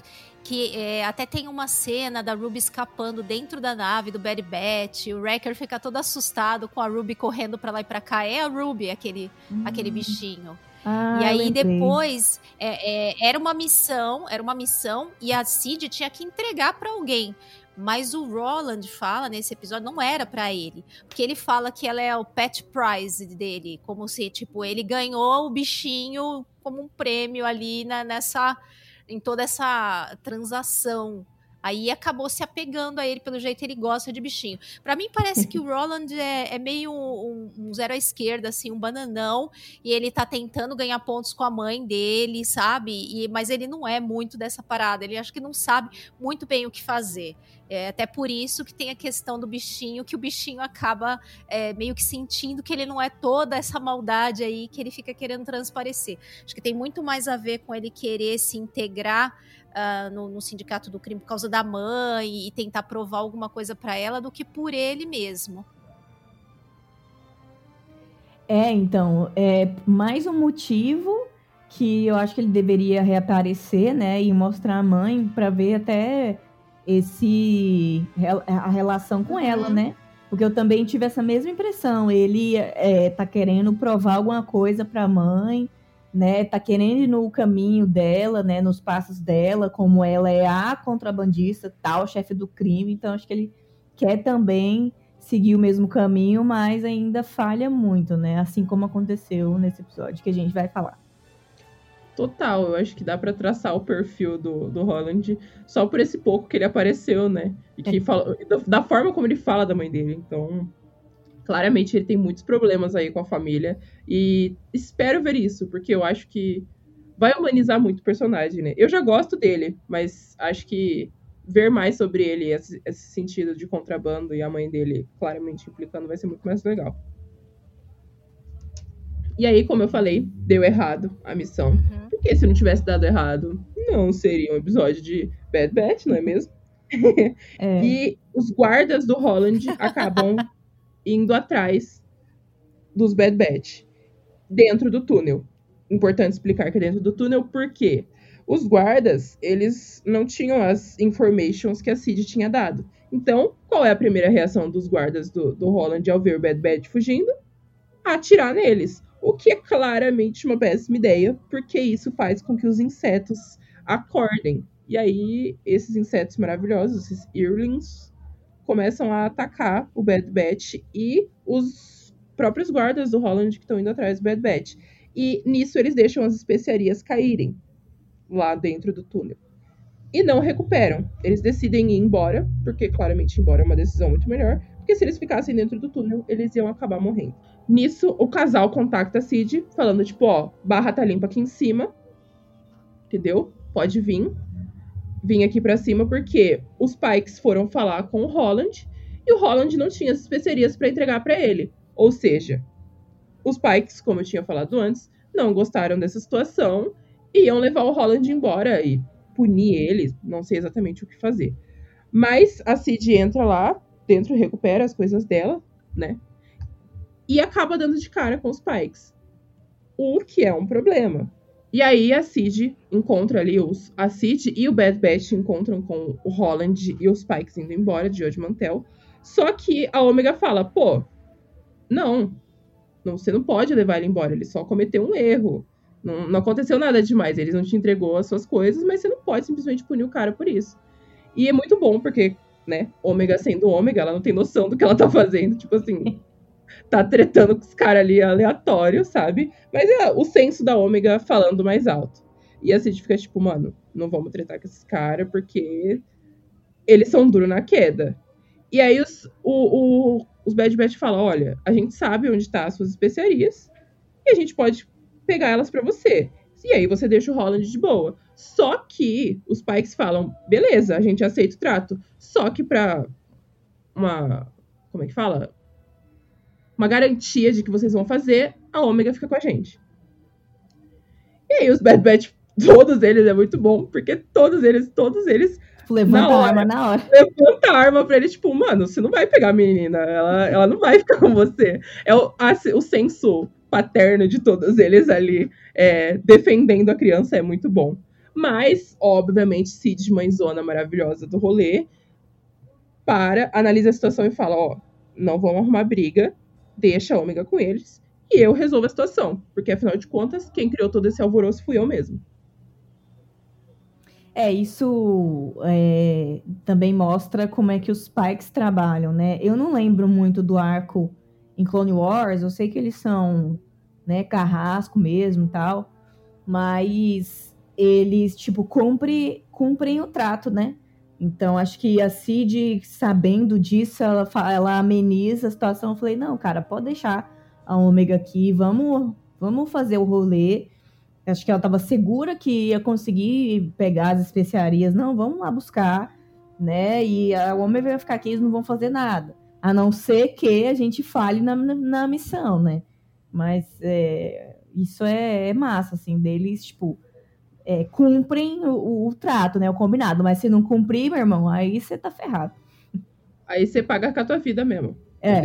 que é, até tem uma cena da Ruby escapando dentro da nave do Bad Batch, o Wrecker fica todo assustado com a Ruby correndo para lá e para cá. É a Ruby, aquele, uhum. aquele bichinho. Ah, e aí depois é, é, era uma missão, era uma missão e a Cid tinha que entregar para alguém. Mas o Roland fala nesse episódio não era para ele, porque ele fala que ela é o pet prize dele, como se tipo ele ganhou o bichinho como um prêmio ali na, nessa em toda essa transação Aí acabou se apegando a ele, pelo jeito ele gosta de bichinho. Para mim parece que o Roland é, é meio um, um, zero à esquerda, assim, um bananão, e ele tá tentando ganhar pontos com a mãe dele, sabe? E, mas ele não é muito dessa parada, ele acho que não sabe muito bem o que fazer. É até por isso que tem a questão do bichinho, que o bichinho acaba é, meio que sentindo que ele não é toda essa maldade aí que ele fica querendo transparecer. Acho que tem muito mais a ver com ele querer se integrar uh, no, no, sindicato do crime por causa da mãe e tentar provar alguma coisa para ela do que por ele mesmo. É, então, é mais um motivo que eu acho que ele deveria reaparecer, né, e mostrar a mãe para ver até esse a relação com uhum. ela, né? Porque eu também tive essa mesma impressão. Ele é, tá querendo provar alguma coisa para a mãe né, tá querendo ir no caminho dela, né, nos passos dela, como ela é a contrabandista, tal, chefe do crime, então acho que ele quer também seguir o mesmo caminho, mas ainda falha muito, né, assim como aconteceu nesse episódio que a gente vai falar. Total, eu acho que dá para traçar o perfil do, do Holland só por esse pouco que ele apareceu, né? E que é. fala, da forma como ele fala da mãe dele. Então, claramente ele tem muitos problemas aí com a família. E espero ver isso, porque eu acho que vai humanizar muito o personagem, né? Eu já gosto dele, mas acho que ver mais sobre ele, esse, esse sentido de contrabando e a mãe dele claramente implicando, vai ser muito mais legal. E aí, como eu falei, deu errado a missão. Uhum. Porque se não tivesse dado errado, não seria um episódio de Bad Batch, não é mesmo? É. e os guardas do Holland acabam indo atrás dos Bad Batch dentro do túnel. Importante explicar que é dentro do túnel porque os guardas, eles não tinham as informations que a Cid tinha dado. Então, qual é a primeira reação dos guardas do, do Holland ao ver o Bad Batch fugindo? Atirar neles. O que é claramente uma péssima ideia, porque isso faz com que os insetos acordem. E aí, esses insetos maravilhosos, esses Earlings, começam a atacar o Bad Batch e os próprios guardas do Holland que estão indo atrás do Bad Batch. E nisso eles deixam as especiarias caírem lá dentro do túnel. E não recuperam. Eles decidem ir embora, porque claramente ir embora é uma decisão muito melhor. Porque se eles ficassem dentro do túnel, eles iam acabar morrendo. Nisso, o casal contacta a Cid, falando, tipo, ó, barra tá limpa aqui em cima. Entendeu? Pode vir vim aqui para cima porque os Pikes foram falar com o Holland e o Holland não tinha as especiarias para entregar para ele. Ou seja, os Pikes, como eu tinha falado antes, não gostaram dessa situação e iam levar o Holland embora e punir ele, não sei exatamente o que fazer. Mas a Cid entra lá, dentro recupera as coisas dela, né? E acaba dando de cara com os Pikes. O que é um problema, e aí a Cid encontra ali os. A Cid e o Bad Batch encontram com o Holland e os Pikes indo embora de Old Mantel. Só que a Omega fala, pô, não, não, você não pode levar ele embora, ele só cometeu um erro. Não, não aconteceu nada demais. Eles não te entregou as suas coisas, mas você não pode simplesmente punir o cara por isso. E é muito bom, porque, né, ômega sendo ômega, ela não tem noção do que ela tá fazendo. Tipo assim, tá tretando com os caras ali aleatório, sabe? Mas é o senso da ômega falando mais alto. E a Cid fica tipo, mano, não vamos tretar com esses caras, porque eles são duros na queda. E aí os, o, o, os Bad Batch falam, olha, a gente sabe onde tá as suas especiarias, e a gente pode pegar elas para você. E aí você deixa o Holland de boa. Só que os Pikes falam, beleza, a gente aceita o trato. Só que pra uma. Como é que fala? Uma garantia de que vocês vão fazer, a Ômega fica com a gente. E aí os Bad Batch, todos eles, é muito bom, porque todos eles, todos eles. Levanta a arma na hora. Levanta a arma pra ele, tipo, mano, você não vai pegar a menina, ela, ela não vai ficar com você. É o, a, o senso paterno de todos eles ali é, defendendo a criança é muito bom. Mas, obviamente, Cid, mãezona maravilhosa do rolê, para, analisa a situação e fala: ó, não vamos arrumar briga, deixa a ômega com eles e eu resolvo a situação. Porque, afinal de contas, quem criou todo esse alvoroço fui eu mesmo. É, isso é, também mostra como é que os Pikes trabalham, né? Eu não lembro muito do arco em Clone Wars, eu sei que eles são, né, carrasco mesmo e tal, mas eles, tipo, cumprem, cumprem o trato, né? Então, acho que a Cid, sabendo disso, ela, ela ameniza a situação. Eu falei, não, cara, pode deixar a Ômega aqui, vamos, vamos fazer o rolê. Acho que ela estava segura que ia conseguir pegar as especiarias. Não, vamos lá buscar, né? E a Ômega vai ficar aqui, eles não vão fazer nada. A não ser que a gente fale na, na, na missão, né? Mas é, isso é, é, massa, assim, deles, tipo, é, cumprem o, o, trato, né? O combinado. Mas se não cumprir, meu irmão, aí você tá ferrado. Aí você paga com a tua vida mesmo. É.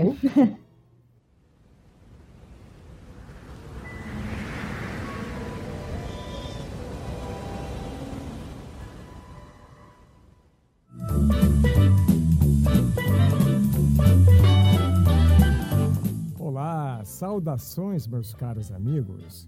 Saudações, meus caros amigos.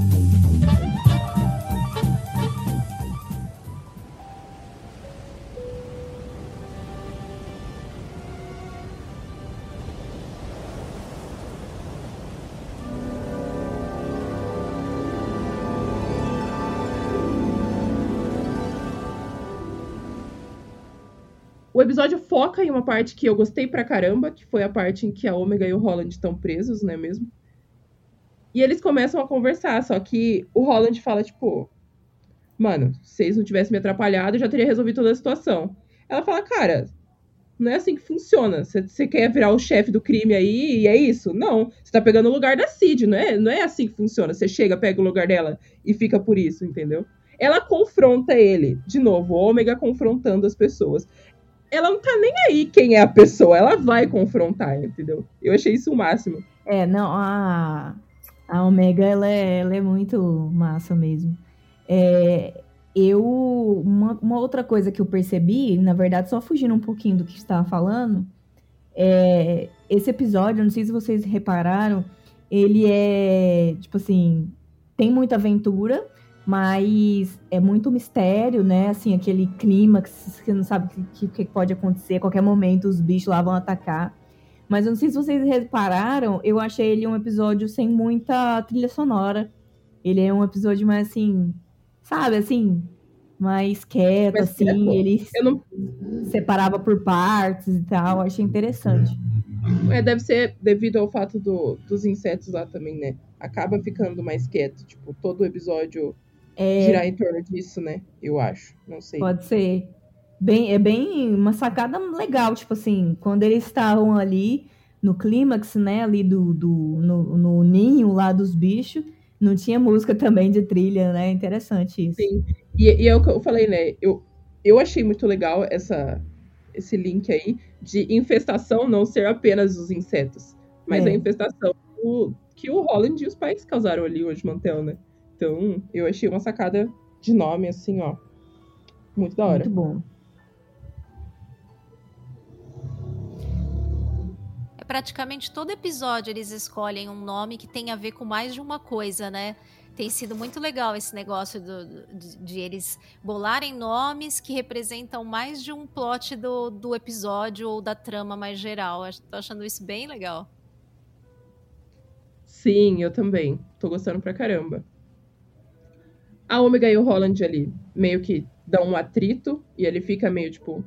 O episódio foca em uma parte que eu gostei pra caramba, que foi a parte em que a Omega e o Holland estão presos, não é mesmo? E eles começam a conversar, só que o Holland fala, tipo, mano, se vocês não tivessem me atrapalhado, eu já teria resolvido toda a situação. Ela fala, cara, não é assim que funciona. Você quer virar o chefe do crime aí e é isso? Não. Você tá pegando o lugar da Cid, não é, não é assim que funciona. Você chega, pega o lugar dela e fica por isso, entendeu? Ela confronta ele, de novo, o Ômega confrontando as pessoas ela não tá nem aí quem é a pessoa, ela vai confrontar, entendeu? Eu achei isso o máximo. É, não, a, a Omega, ela é, ela é muito massa mesmo. É, eu, uma, uma, outra coisa que eu percebi, na verdade, só fugindo um pouquinho do que estava falando, é, esse episódio, não sei se vocês repararam, ele é, tipo assim, tem muita aventura, mas é muito mistério, né? Assim, aquele clima que você não sabe o que, que, pode acontecer, a qualquer momento os bichos lá vão atacar. Mas eu não sei se vocês repararam, eu achei ele um episódio sem muita trilha sonora. Ele é um episódio mais assim, sabe, assim, mais quieto, Mas, assim, é, ele não... separava por partes e tal, achei interessante. É, deve ser devido ao fato do, dos insetos lá também, né? Acaba ficando mais quieto, tipo, todo episódio é... girar em torno disso, né? Eu acho. Não sei. Pode ser. Bem, é bem uma sacada legal, tipo assim, quando eles estavam ali no clímax, né? Ali do, do no, no ninho lá dos bichos, não tinha música também de trilha, né? Interessante isso. Sim. E, e é o que eu falei, né? Eu, eu achei muito legal essa, esse link aí de infestação não ser apenas os insetos, mas é. a infestação do, que o Holland e os pais causaram ali hoje, Mantel, né? Então, eu achei uma sacada de nome, assim, ó. Muito da hora. Muito bom. É praticamente todo episódio eles escolhem um nome que tem a ver com mais de uma coisa, né? Tem sido muito legal esse negócio do, de, de, eles bolarem nomes que representam mais de um plot do, do episódio ou da trama mais geral. Tô achando isso bem legal. Sim, eu também. Tô gostando pra caramba. A Omega e o Holland ali meio que dão um atrito e ele fica meio tipo.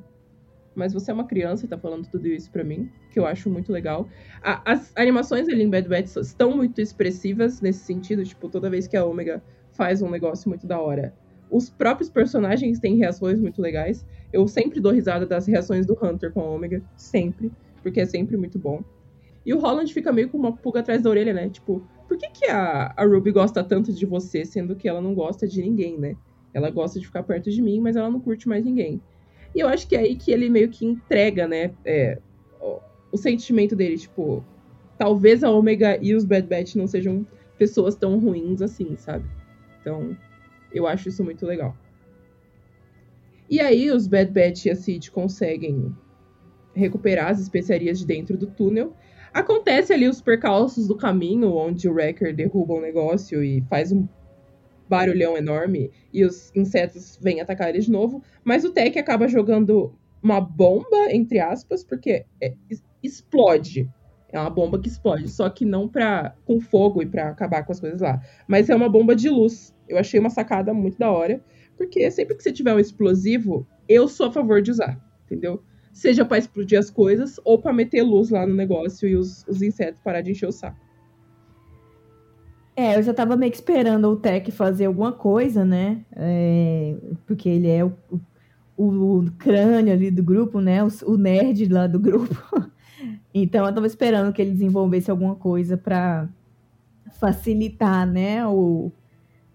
Mas você é uma criança e tá falando tudo isso pra mim, que eu acho muito legal. A, as animações ali em Bad Batch estão muito expressivas nesse sentido, tipo, toda vez que a Omega faz um negócio muito da hora. Os próprios personagens têm reações muito legais. Eu sempre dou risada das reações do Hunter com a Omega, sempre, porque é sempre muito bom. E o Holland fica meio com uma pulga atrás da orelha, né? Tipo, por que, que a, a Ruby gosta tanto de você, sendo que ela não gosta de ninguém, né? Ela gosta de ficar perto de mim, mas ela não curte mais ninguém. E eu acho que é aí que ele meio que entrega, né? É, o, sentimento dele, tipo, talvez a Omega e os Bad Batch não sejam pessoas tão ruins assim, sabe? Então, eu acho isso muito legal. E aí os Bad Batch e a Cid conseguem recuperar as especiarias de dentro do túnel Acontece ali os percalços do caminho, onde o Wrecker derruba um negócio e faz um barulhão enorme e os insetos vêm atacar ele de novo, mas o Tech acaba jogando uma bomba, entre aspas, porque é, explode. É uma bomba que explode, só que não pra, com fogo e para acabar com as coisas lá. Mas é uma bomba de luz. Eu achei uma sacada muito da hora, porque sempre que você tiver um explosivo, eu sou a favor de usar, entendeu? Seja para explodir as coisas ou para meter luz lá no negócio e os, os insetos parar de encher o saco. É, eu já tava meio que esperando o Tech fazer alguma coisa, né? É, porque ele é o, o, o, crânio ali do grupo, né? O, o, nerd lá do grupo. Então eu tava esperando que ele desenvolvesse alguma coisa para facilitar, né? O,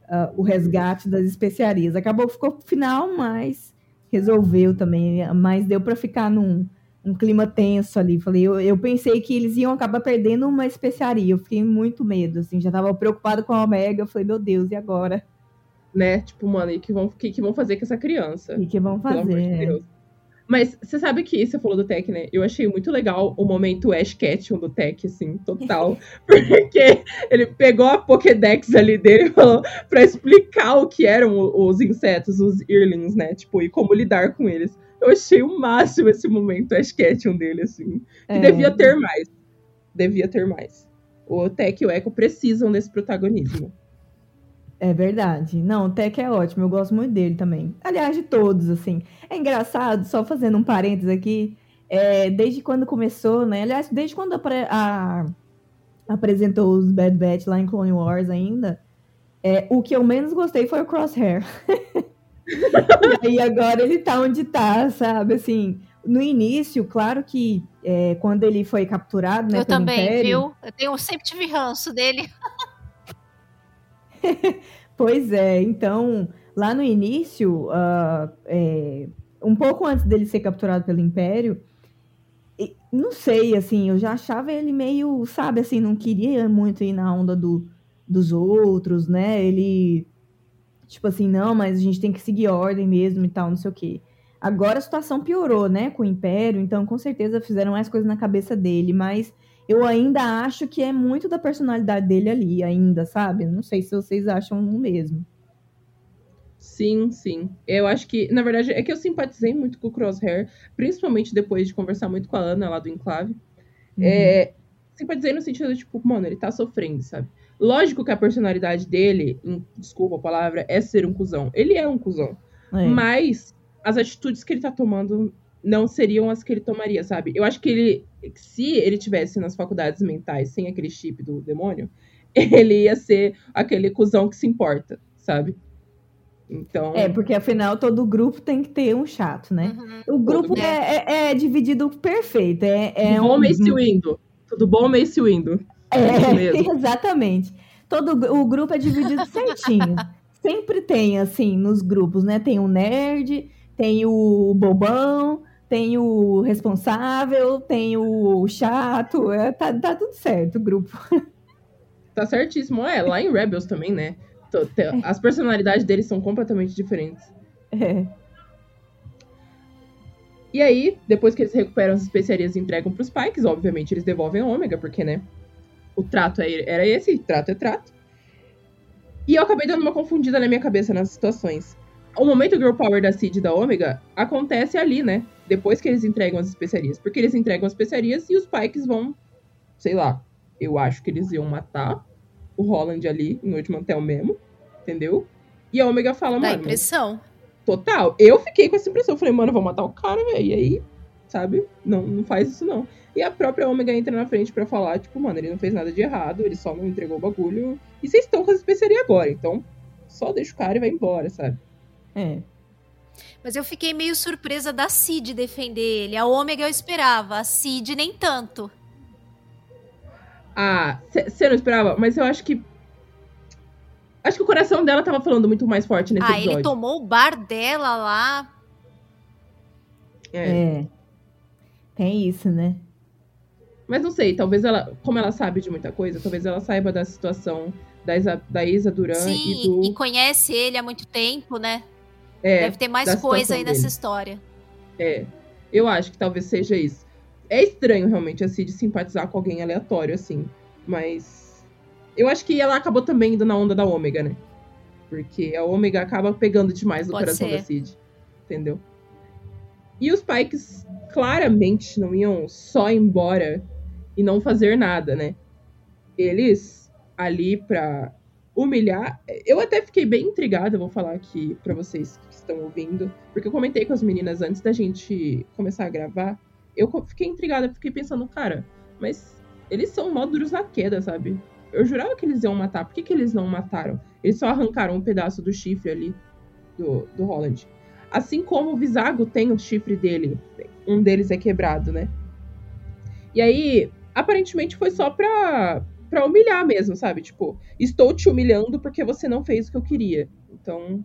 uh, o resgate das especiarias. Acabou, ficou final, mas resolveu também, mas deu para ficar num um clima tenso ali. Falei, eu, eu pensei que eles iam acabar perdendo uma especiaria. Eu fiquei muito medo, assim, já tava preocupado com a Omega. Eu falei, meu Deus, e agora? Né? Tipo, mano, e que vão, que, que vão fazer com essa criança? E que vão fazer? De Mas você sabe que você falou do Tech, né? Eu achei muito legal o momento Ash Ketchum do Tech, assim, total. porque ele pegou a Pokédex ali dele e falou pra explicar o que eram os insetos, os Earlings, né? Tipo, e como lidar com eles. Eu achei o máximo esse momento Ash Ketchum dele, assim. Que é. devia ter mais. Devia ter mais. O Tech e o Echo precisam desse protagonismo. É verdade. Não, o Tech é ótimo, eu gosto muito dele também. Aliás, de todos, assim. É engraçado, só fazendo um parênteses aqui, é, desde quando começou, né? Aliás, desde quando a, a, apresentou os Bad Batch lá em Clone Wars ainda, é, o que eu menos gostei foi o Crosshair. e aí agora ele tá onde tá, sabe? Assim, no início, claro que é, quando ele foi capturado, né? Eu também, Império, viu? Eu tenho, sempre tive ranço dele. pois é, então, lá no início, uh, é, um pouco antes dele ser capturado pelo Império, não sei, assim, eu já achava ele meio, sabe, assim, não queria muito ir na onda do, dos outros, né? Ele, tipo assim, não, mas a gente tem que seguir ordem mesmo e tal, não sei o quê. Agora a situação piorou, né, com o Império, então com certeza fizeram mais coisas na cabeça dele, mas eu ainda acho que é muito da personalidade dele ali, ainda, sabe? Não sei se vocês acham o mesmo. Sim, sim. Eu acho que, na verdade, é que eu simpatizei muito com o Crosshair, principalmente depois de conversar muito com a Ana lá do Enclave. Uhum. É, simpatizei no sentido de, tipo, mano, ele tá sofrendo, sabe? Lógico que a personalidade dele, desculpa a palavra, é ser um cuzão. Ele é um cuzão. É. Mas as atitudes que ele tá tomando não seriam as que ele tomaria, sabe? Eu acho que ele, se ele tivesse nas faculdades mentais sem aquele chip do demônio, ele ia ser aquele cuzão que se importa, sabe? Então... É, porque afinal todo grupo tem que ter um chato, né? Uhum. O grupo é, é, é, dividido perfeito. É, é Tudo bom, um... Mace Windu. Tudo bom, Mace Windu. É, exatamente. Todo o grupo é dividido certinho. Sempre tem, assim, nos grupos, né? Tem o nerd, tem o bobão, tem o responsável, tem o chato, é, tá, tá tudo certo o grupo. Tá certíssimo. É, lá em Rebels também, né? As personalidades deles são completamente diferentes. É. E aí, depois que eles recuperam as especiarias e entregam pros Pikes, obviamente eles devolvem a Ômega, porque, né? O trato é- era esse, trato é trato. E eu acabei dando uma confundida na minha cabeça nas situações. O momento Girl Power da Cid e da Ômega acontece ali, né? Depois que eles entregam as especiarias. Porque eles entregam as especiarias e os Pikes vão, sei lá, eu acho que eles iam matar o Holland ali, em Oldmantel mesmo, entendeu? E a Ômega fala, Dá mano, mas impressão. Total. Eu fiquei com essa impressão. Eu falei, mano, eu vou matar o cara, velho. E aí, sabe? Não, não faz isso, não. E a própria Ômega entra na frente pra falar, tipo, mano, ele não fez nada de errado, ele só não entregou o bagulho. E vocês estão com as especiarias agora, então só deixa o cara e vai embora, sabe? É. Mas eu fiquei meio surpresa da Cid defender ele. A Ômega eu esperava, a Cid nem tanto. Ah, você não esperava? Mas eu acho que. Acho que o coração dela tava falando muito mais forte nesse ah, episódio. ele tomou o bar dela lá. É. É. Tem isso, né? Mas não sei, talvez ela, como ela sabe de muita coisa, talvez ela saiba da situação da Isa, da Isa Duran Sim, e do. e conhece ele há muito tempo, né? É, Deve ter mais coisa aí nessa dele. história. É, eu acho que talvez seja isso. É estranho realmente a Cid simpatizar com alguém aleatório, assim. Mas. Eu acho que ela acabou também indo na onda da Ômega, né? Porque a Ômega acaba pegando demais no Pode coração ser. da Cid. Entendeu? E os Pikes claramente não iam só embora e não fazer nada, né? Eles ali pra humilhar. Eu até fiquei bem intrigada, vou falar aqui pra vocês estão ouvindo, porque eu comentei com as meninas antes da gente começar a gravar. Eu fiquei intrigada, fiquei pensando, cara, mas eles são mó duros na queda, sabe? Eu jurava que eles iam matar. Por que, que eles não mataram? Eles só arrancaram um pedaço do chifre ali do, do Holland. Assim como o Visago tem o chifre dele. Um deles é quebrado, né? E aí, aparentemente foi só pra, pra humilhar mesmo, sabe? Tipo, estou te humilhando porque você não fez o que eu queria. Então,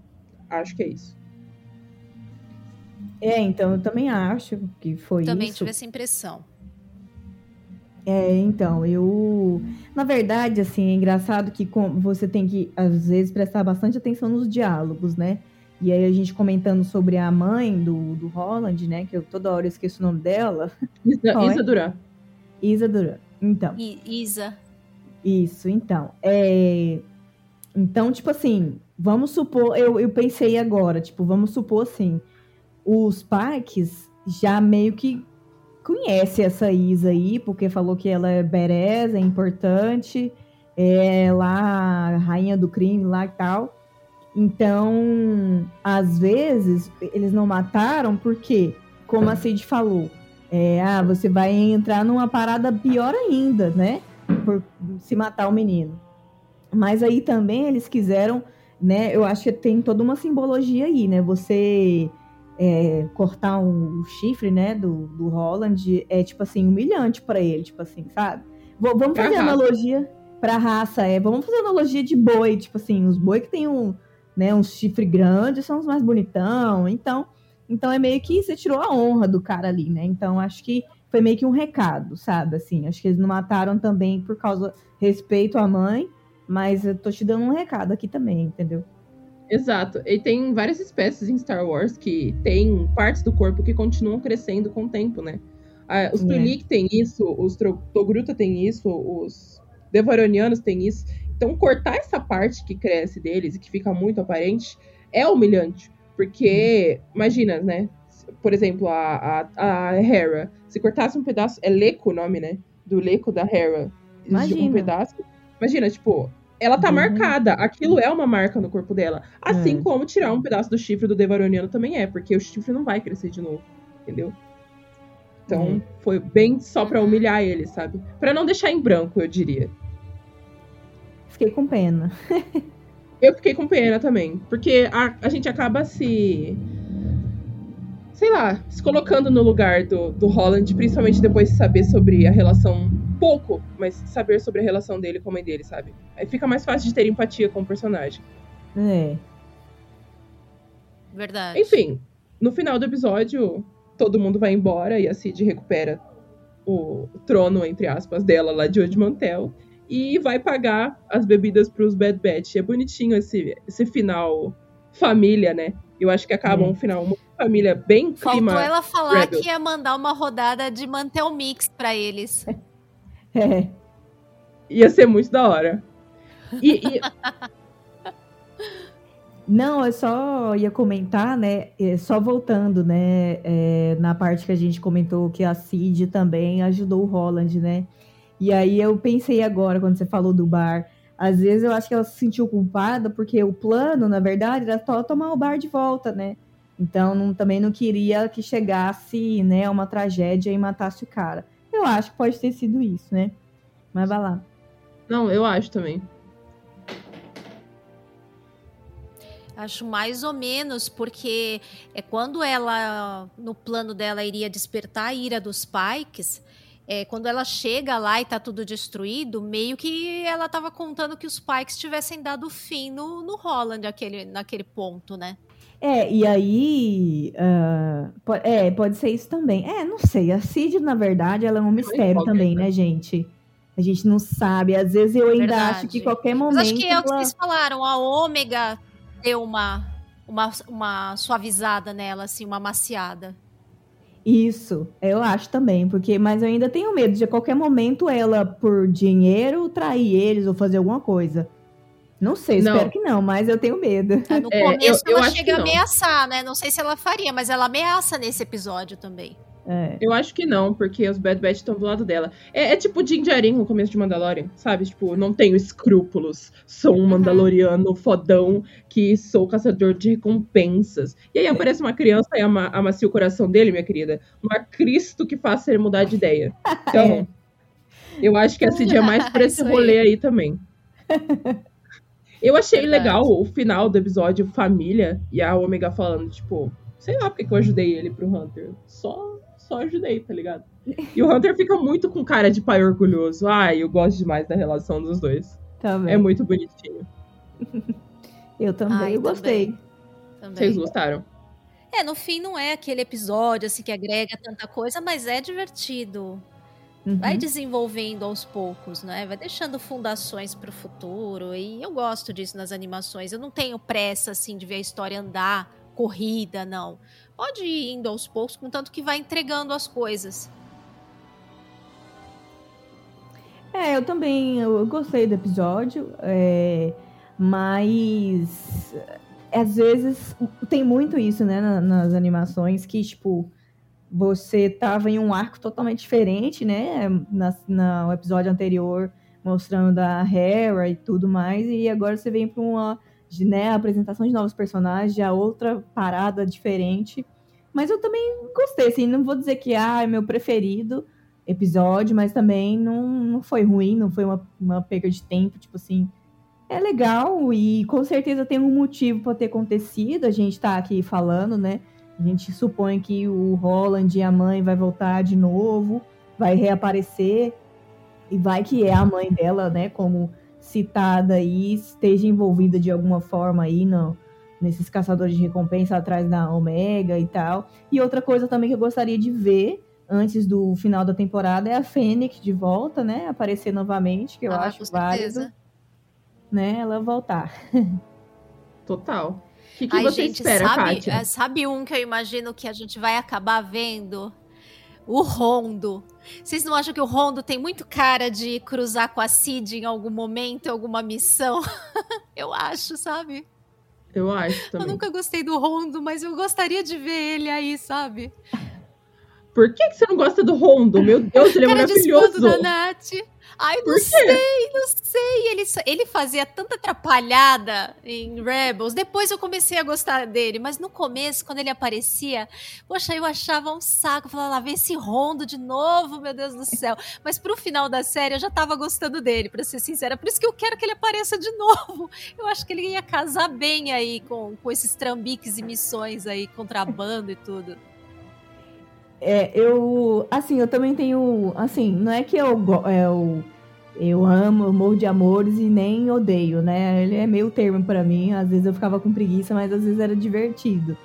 acho que é isso. É, então eu também acho que foi Também isso. tive essa impressão. É, então, eu. Na verdade, assim, é engraçado que com- você tem que, às vezes, prestar bastante atenção nos diálogos, né? E aí a gente comentando sobre a mãe do, do Holland, né? Que eu toda hora esqueço o nome dela. Isa, Qual é? Isa Duran. Isa Duran. Então. E Isa. Isso, então. É... Então, tipo assim, vamos supor, eu, eu pensei agora, tipo, vamos supor assim, os Pikes já meio que conhece essa Isa aí, porque falou que ela é bereza, é importante, é lá rainha do crime lá e tal. Então, às vezes, eles não mataram porque, como a Cid falou, é, ah, você vai entrar numa parada pior ainda, né? Por se matar o menino. Mas aí também eles quiseram, né? Eu acho que tem toda uma simbologia aí, né? Você é, cortar o chifre, né, do, do Holland é tipo assim humilhante pra ele, tipo assim, sabe? Vamos Pra fazer raça. analogia pra raça, é. Vamos fazer analogia de boi, tipo assim, os boi que tem um, né, um chifre grande são os mais bonitão. Então, então é meio que você tirou a honra do cara ali, né? Então acho que foi meio que um recado, sabe? Assim, acho que eles não mataram também por causa respeito à mãe, mas eu tô te dando um recado aqui também, entendeu? Exato. E tem várias espécies em Star Wars que têm partes do corpo que continuam crescendo com o tempo, né? Ah, os É. Twi'lek têm isso, os Togruta têm isso, os Devaronianos têm isso. Então, cortar essa parte que cresce deles e que fica muito aparente é humilhante. Porque, imagina, né? Por exemplo, a, a, a Hera. Se cortasse um pedaço. É Leco o nome, né? Do Leco da Hera. De Um Imagina. pedaço. Imagina, tipo, ela tá Uhum. marcada. Aquilo é uma marca no corpo dela. Assim É. como tirar um pedaço do chifre do Devaroniano também é, porque o chifre não vai crescer de novo. Entendeu? Então, Uhum. foi bem só pra humilhar ele, sabe? Pra não deixar em branco, eu diria. Fiquei com pena. Eu fiquei com pena também. Porque a, a gente acaba se. Sei lá, se colocando no lugar do, do Holland, principalmente depois de saber sobre a relação. Pouco, mas saber sobre a relação dele com a mãe dele, sabe? Aí fica mais fácil de ter empatia com o personagem. É. Verdade. Enfim, no final do episódio, todo mundo vai embora e a Cid recupera o trono, entre aspas, dela lá de Old Mantel e vai pagar as bebidas pros Bad Batch. É bonitinho esse, esse final família, né? Eu acho que acaba É. um final muito família, bem clima. Faltou ela falar Rebel. que ia mandar uma rodada de manter o mix pra eles. É. Ia ser muito da hora. E, e- Não, eu só ia comentar, né? é, Só voltando, né? é, na parte que a gente comentou que a Cid também ajudou o Holland, né? E aí eu pensei agora, quando você falou do bar, às vezes eu acho que ela se sentiu culpada, porque o plano, na verdade, era só tomar o bar de volta, né? Então não- também não queria que chegasse, né, uma tragédia e matasse o cara. Eu acho que pode ter sido isso, né? Mas vai lá. não, eu acho também. Acho mais ou menos, porque é quando ela, no plano dela, iria despertar a ira dos Pikes. É, quando ela chega lá e tá tudo destruído, meio que ela tava contando que os Pikes tivessem dado fim no, no Holland aquele, naquele ponto, né? É, e aí. ah, po- é, pode ser isso também. É, não sei. A Cid, na verdade, ela é um mistério incógnita. também, né, gente? A gente não sabe. Às vezes eu ainda Verdade. acho que qualquer Mas momento. acho que é o que vocês falaram, a ômega deu uma, uma, uma suavizada nela, assim, uma maciada. Isso, eu acho também, porque mas eu ainda tenho medo de a qualquer momento ela, por dinheiro, trair eles ou fazer alguma coisa. Não sei, Não. espero que não, mas eu tenho medo. É, No É, começo eu- eu ela acho chega a ameaçar, né? Não sei se ela faria, mas ela ameaça nesse episódio também. É. Eu acho que não, porque os Bad Batch estão do lado dela. É, é tipo Din Djarin no começo de Mandalorian, sabe? Tipo, não tenho escrúpulos. Sou um mandaloriano fodão que sou caçador de recompensas. E aí aparece uma criança e ama- amacia o coração dele, minha querida. Uma Cristo que faça ele mudar de ideia. Então, eu acho que a Cid é mais por esse Isso aí. rolê aí também. Eu achei Verdade. legal o final do episódio, família, e a Omega falando, tipo, sei lá porque que eu ajudei ele pro Hunter. Só, só ajudei, tá ligado? E o Hunter fica muito com cara de pai orgulhoso. Ai, eu gosto demais da relação dos dois. Também. É muito bonitinho. Eu também, Ai, eu gostei. Também. Vocês gostaram? É, no fim não é aquele episódio assim que agrega tanta coisa, mas é divertido. Uhum. Vai desenvolvendo aos poucos, né? Vai deixando fundações pro futuro. E eu gosto disso nas animações. Eu não tenho pressa, assim, de ver a história andar, corrida, não. Pode ir indo aos poucos, contanto que vai entregando as coisas. É, eu também eu gostei do episódio, é, mas é, às vezes tem muito isso, né, na- nas animações, que, tipo, você tava em um arco totalmente diferente, né, na, na- no episódio anterior, mostrando a Hera e tudo mais, e agora você vem para uma, né, apresentação de novos personagens, já outra parada diferente, mas eu também gostei, assim, não vou dizer que ah, é meu preferido, episódio, mas também não, não foi ruim, não foi uma, uma perda de tempo, tipo assim. É legal e com certeza tem um motivo para ter acontecido. A gente tá aqui falando, né? A gente supõe que o Roland e a mãe vai voltar de novo, vai reaparecer e vai que é a mãe dela, né, como citada aí, esteja envolvida de alguma forma aí no, nesses caçadores de recompensa atrás da Omega e tal. E outra coisa também que eu gostaria de ver antes do final da temporada é a Fênix de volta, né? Aparecer novamente, que eu Ah, acho com válido, certeza. né? Ela voltar. Total. Que, que Ai, você gente, espera, sabe, Kátia? é, sabe um que eu imagino que a gente vai acabar vendo? O Rondo. Vocês não acham que o Rondo tem muito cara de cruzar com a Cid em algum momento, em alguma missão? eu acho, sabe? Eu acho Eu também. nunca gostei do Rondo, mas eu gostaria de ver ele aí, sabe? Por que, que você não gosta do Rondo? Meu Deus, ele é cara de escudo maravilhoso. da Nath. Ai, não sei, não sei. Ele, ele fazia tanta atrapalhada em Rebels. Depois eu comecei a gostar dele, mas no começo, quando ele aparecia, poxa, eu achava um saco. Eu falava, lá vem esse rondo de novo, meu Deus do céu. Mas pro final da série eu já tava gostando dele, pra ser sincera. Por isso que eu quero que ele apareça de novo. Eu acho que ele ia casar bem aí com, com esses trambiques e missões aí, contrabando e tudo. É, eu, assim, eu também tenho, assim, não é que eu, é, eu, eu amo, eu morro de amores e nem odeio, né? Ele é meio termo pra mim, às vezes eu ficava com preguiça, mas às vezes era divertido.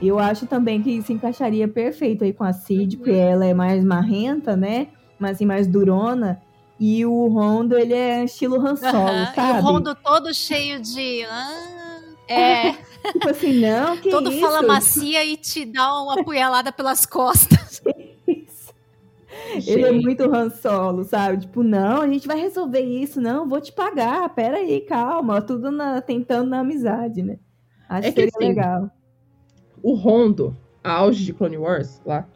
Eu acho também que se encaixaria perfeito aí com a Cid, Uhum. porque ela é mais marrenta, né? Mas assim, mais durona. E o Rondo, ele é estilo Han Solo, sabe? E o rondo todo cheio de. Ah, É. Tipo assim, não, que Todo isso? fala macia e te dá uma apunhalada pelas costas. Ele é muito Han Solo, sabe? Tipo, não, a gente vai resolver isso, não, vou te pagar, pera aí, calma, tudo na- tentando na amizade, né? Acho É que que seria assim, legal. o Rondo, a auge de Clone Wars lá,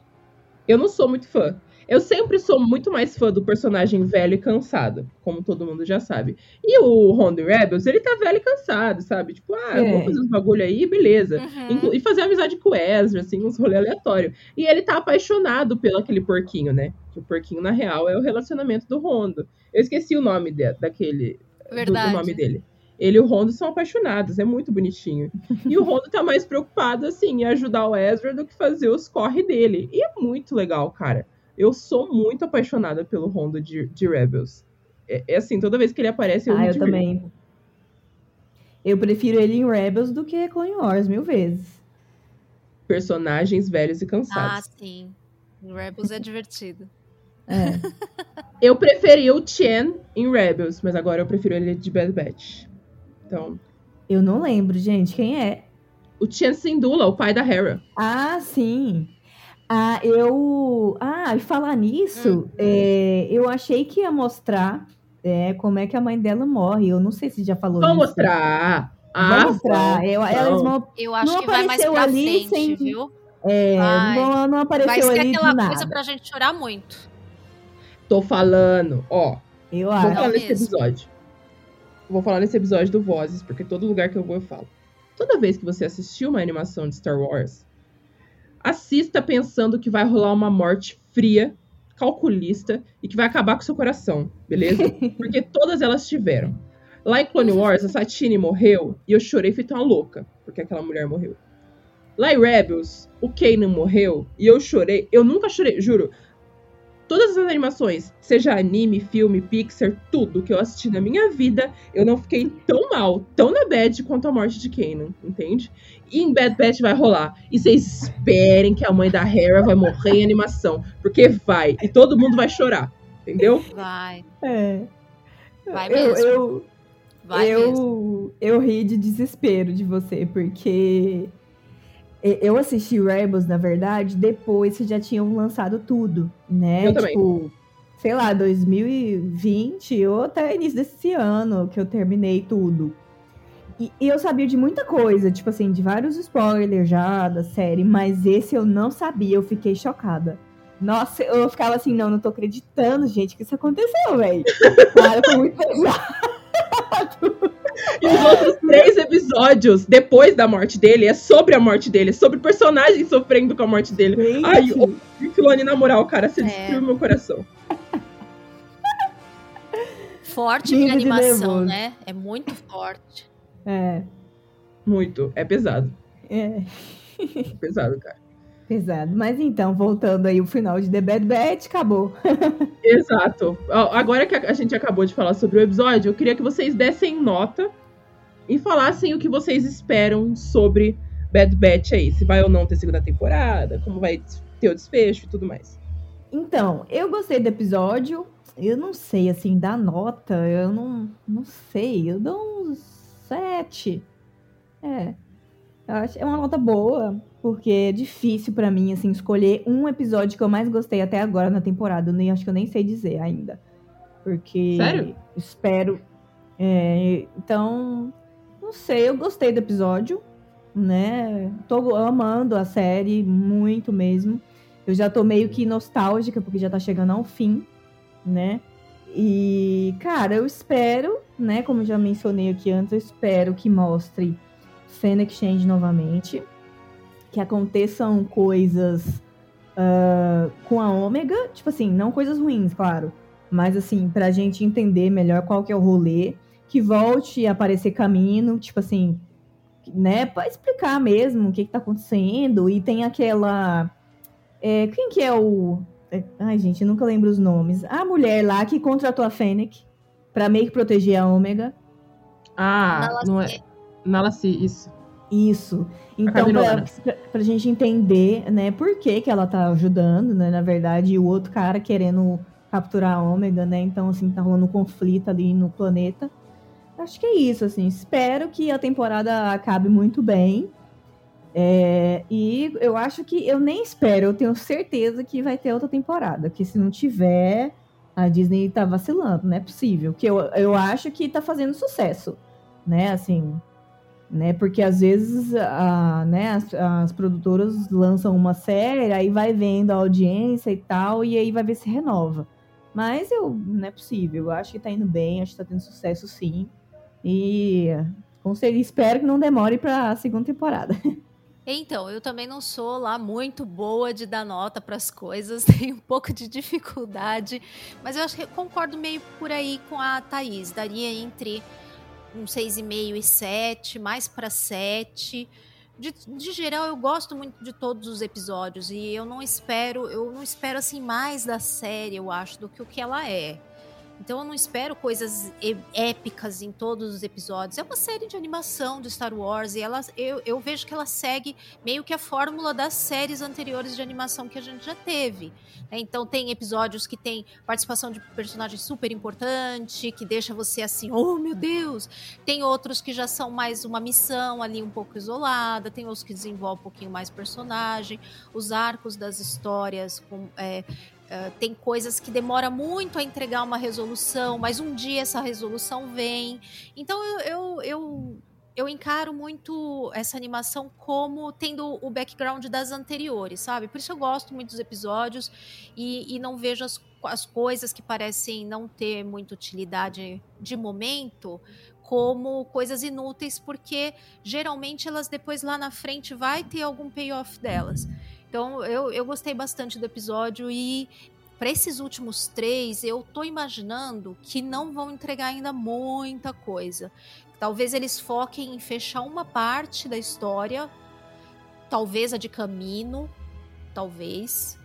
eu não sou muito fã. Eu sempre sou muito mais fã do personagem velho e cansado, como todo mundo já sabe. E o Rondo Rebels, ele tá velho e cansado, sabe? Tipo, ah, eu vou É. fazer uns bagulho aí, beleza. Uhum. E fazer amizade com o Ezra, assim, uns rolê aleatório. E ele tá apaixonado pelo aquele porquinho, né? Que o porquinho, na real, é o relacionamento do Rondo. Eu esqueci o nome de- daquele. do- Verdade. Do, nome dele. Ele e o Rondo são apaixonados, é muito bonitinho. E o Rondo tá mais preocupado, assim, em ajudar o Ezra do que fazer os corre dele. E é muito legal, cara. Eu sou muito apaixonada pelo Rondo de, de Rebels. É, é assim, toda vez que ele aparece, eu Ah, eu divirto. também. Eu prefiro ele em Rebels do que Clone Wars, mil vezes. Personagens velhos e Ah, cansados. sim. O Rebels é divertido. É. Eu preferi o Chen em Rebels, mas agora eu prefiro ele de Bad Batch. Então, Eu não lembro, gente, quem é? o Chen Syndulla, o pai da Hera. Ah, sim. Ah, eu. Ah, e falar nisso, Hum. é, eu achei que ia mostrar é, como é que a mãe dela morre. Eu não sei se já falou Vou isso. mostrar. Ah, mostrar. Eu, elas vão. Eu acho Não que vai mais apareceu pra ali frente, sem- viu? É, Vai. não, não apareceu Vai ser ali aquela coisa pra gente chorar muito. Tô falando, ó. Eu Vou acho. falar nesse mesmo. episódio. Vou falar nesse episódio do Vozes, porque todo lugar que eu vou eu falo. Toda vez que você assistir uma animação de Star Wars, assista pensando que vai rolar uma morte fria, calculista e que vai acabar com seu coração, beleza? Porque todas elas tiveram. Lá em Clone Wars, a Satine morreu e eu chorei feito uma louca, porque aquela mulher morreu. Lá em Rebels, o Kanan morreu e eu chorei. Eu nunca chorei, juro. Todas as animações, seja anime, filme, Pixar, tudo que eu assisti na minha vida, eu não fiquei tão mal, tão na bad quanto a morte de Kanan, entende? E em Bad Batch vai rolar. E vocês esperem que a mãe da Hera vai morrer em animação, porque vai. E todo mundo vai chorar, entendeu? Vai, É. vai Eu, mesmo. eu, vai eu, mesmo. eu ri de desespero de você, porque eu assisti Rebels, na verdade, depois que já tinham lançado tudo, né? Eu também. Tipo, sei lá, 2020 ou até início desse ano que eu terminei tudo. E, e eu sabia de muita coisa, tipo assim, de vários spoilers já da série, mas esse eu não sabia, eu fiquei chocada. Nossa, eu ficava assim, não, não tô acreditando, gente, que isso aconteceu, velho. Cara, foi muito pesado. E os outros três episódios, depois da morte dele, é sobre a morte dele, é sobre personagens sofrendo com a morte dele. Gente, Ai, Filone, na moral, cara, você É. destruiu meu coração. Forte de animação, né? É muito forte. É, Muito. É pesado. é, É pesado, cara. Pesado. Mas então, voltando aí o final de The Bad Batch, acabou. Exato. Agora que a gente acabou de falar sobre o episódio, eu queria que vocês dessem nota e falassem o que vocês esperam sobre Bad Batch aí. Se vai ou não ter segunda temporada, como vai ter o desfecho e tudo mais. Então, eu gostei do episódio. Eu não sei, assim, da nota, eu não, não sei. Eu dou uns sete. É. É uma nota boa, porque é difícil pra mim, assim, escolher um episódio que eu mais gostei até agora na temporada. Eu nem, acho que eu nem sei dizer ainda. Porque. Sério? Espero. É, então, não sei, eu gostei do episódio, né? Tô amando a série, muito mesmo. Eu já tô meio que nostálgica, porque já tá chegando ao fim, né? E, cara, eu espero, né? Como eu já mencionei aqui antes, eu espero que mostre Fennec Change novamente. Que aconteçam coisas ah, com a Ômega. Tipo assim, não coisas ruins, claro. Mas assim, pra gente entender melhor qual que é o rolê. Que volte a aparecer caminho, tipo assim, né? Pra explicar mesmo o que, que tá acontecendo. E tem aquela. É, quem que é o. é, Ai, gente, eu nunca lembro os nomes. A mulher lá que contratou a Fennec pra meio que proteger a Ômega. Ah, não é. Nalaci, isso. Isso. Então, pra, pra gente entender, né, por que, que ela tá ajudando, né, na verdade, e o outro cara querendo capturar a Ômega, né? Então, assim, tá rolando um conflito ali no planeta. acho que é isso, assim. Espero que a temporada acabe muito bem. É, e eu acho que eu nem espero, eu tenho certeza que vai ter outra temporada. Que se não tiver, a Disney tá vacilando, não é possível. Que eu, eu acho que tá fazendo sucesso, né? Assim, né? Porque às vezes a, né, as, as produtoras lançam uma série, aí vai vendo a audiência e tal, e aí vai ver se renova. Mas eu não é possível. Eu acho que tá indo bem, acho que tá tendo sucesso sim. E espero que não demore para a segunda temporada. Então, eu também não sou lá muito boa de dar nota para as coisas, tenho um pouco de dificuldade, mas eu acho que eu concordo meio por aí com a Thaís. Daria entre um 6,5 e 7, mais para 7. De, de, geral, eu gosto muito de todos os episódios e eu não espero, eu não espero assim mais da série, eu acho, do que o que ela é. Então eu não espero coisas épicas em todos os episódios. É uma série de animação de Star Wars e ela, eu, eu vejo que ela segue meio que a fórmula das séries anteriores de animação que a gente já teve. Né? Então tem episódios que tem participação de personagem super importante, que deixa você assim, oh meu Deus! Tem outros que já são mais uma missão ali um pouco isolada, tem outros que desenvolvem um pouquinho mais personagem. Os arcos das histórias com, é, Uh, tem coisas que demora muito a entregar uma resolução, mas um dia essa resolução vem. Então eu, eu, eu, eu, encaro muito essa animação como tendo o background das anteriores, sabe? Por isso eu gosto muito dos episódios e, e não vejo as, as coisas que parecem não ter muita utilidade de momento como coisas inúteis, porque geralmente elas depois lá na frente vai ter algum payoff delas. Então eu, eu gostei bastante do episódio e para esses últimos três eu tô imaginando que não vão entregar ainda muita coisa. Talvez eles foquem em fechar uma parte da história, talvez a de Camino, talvez.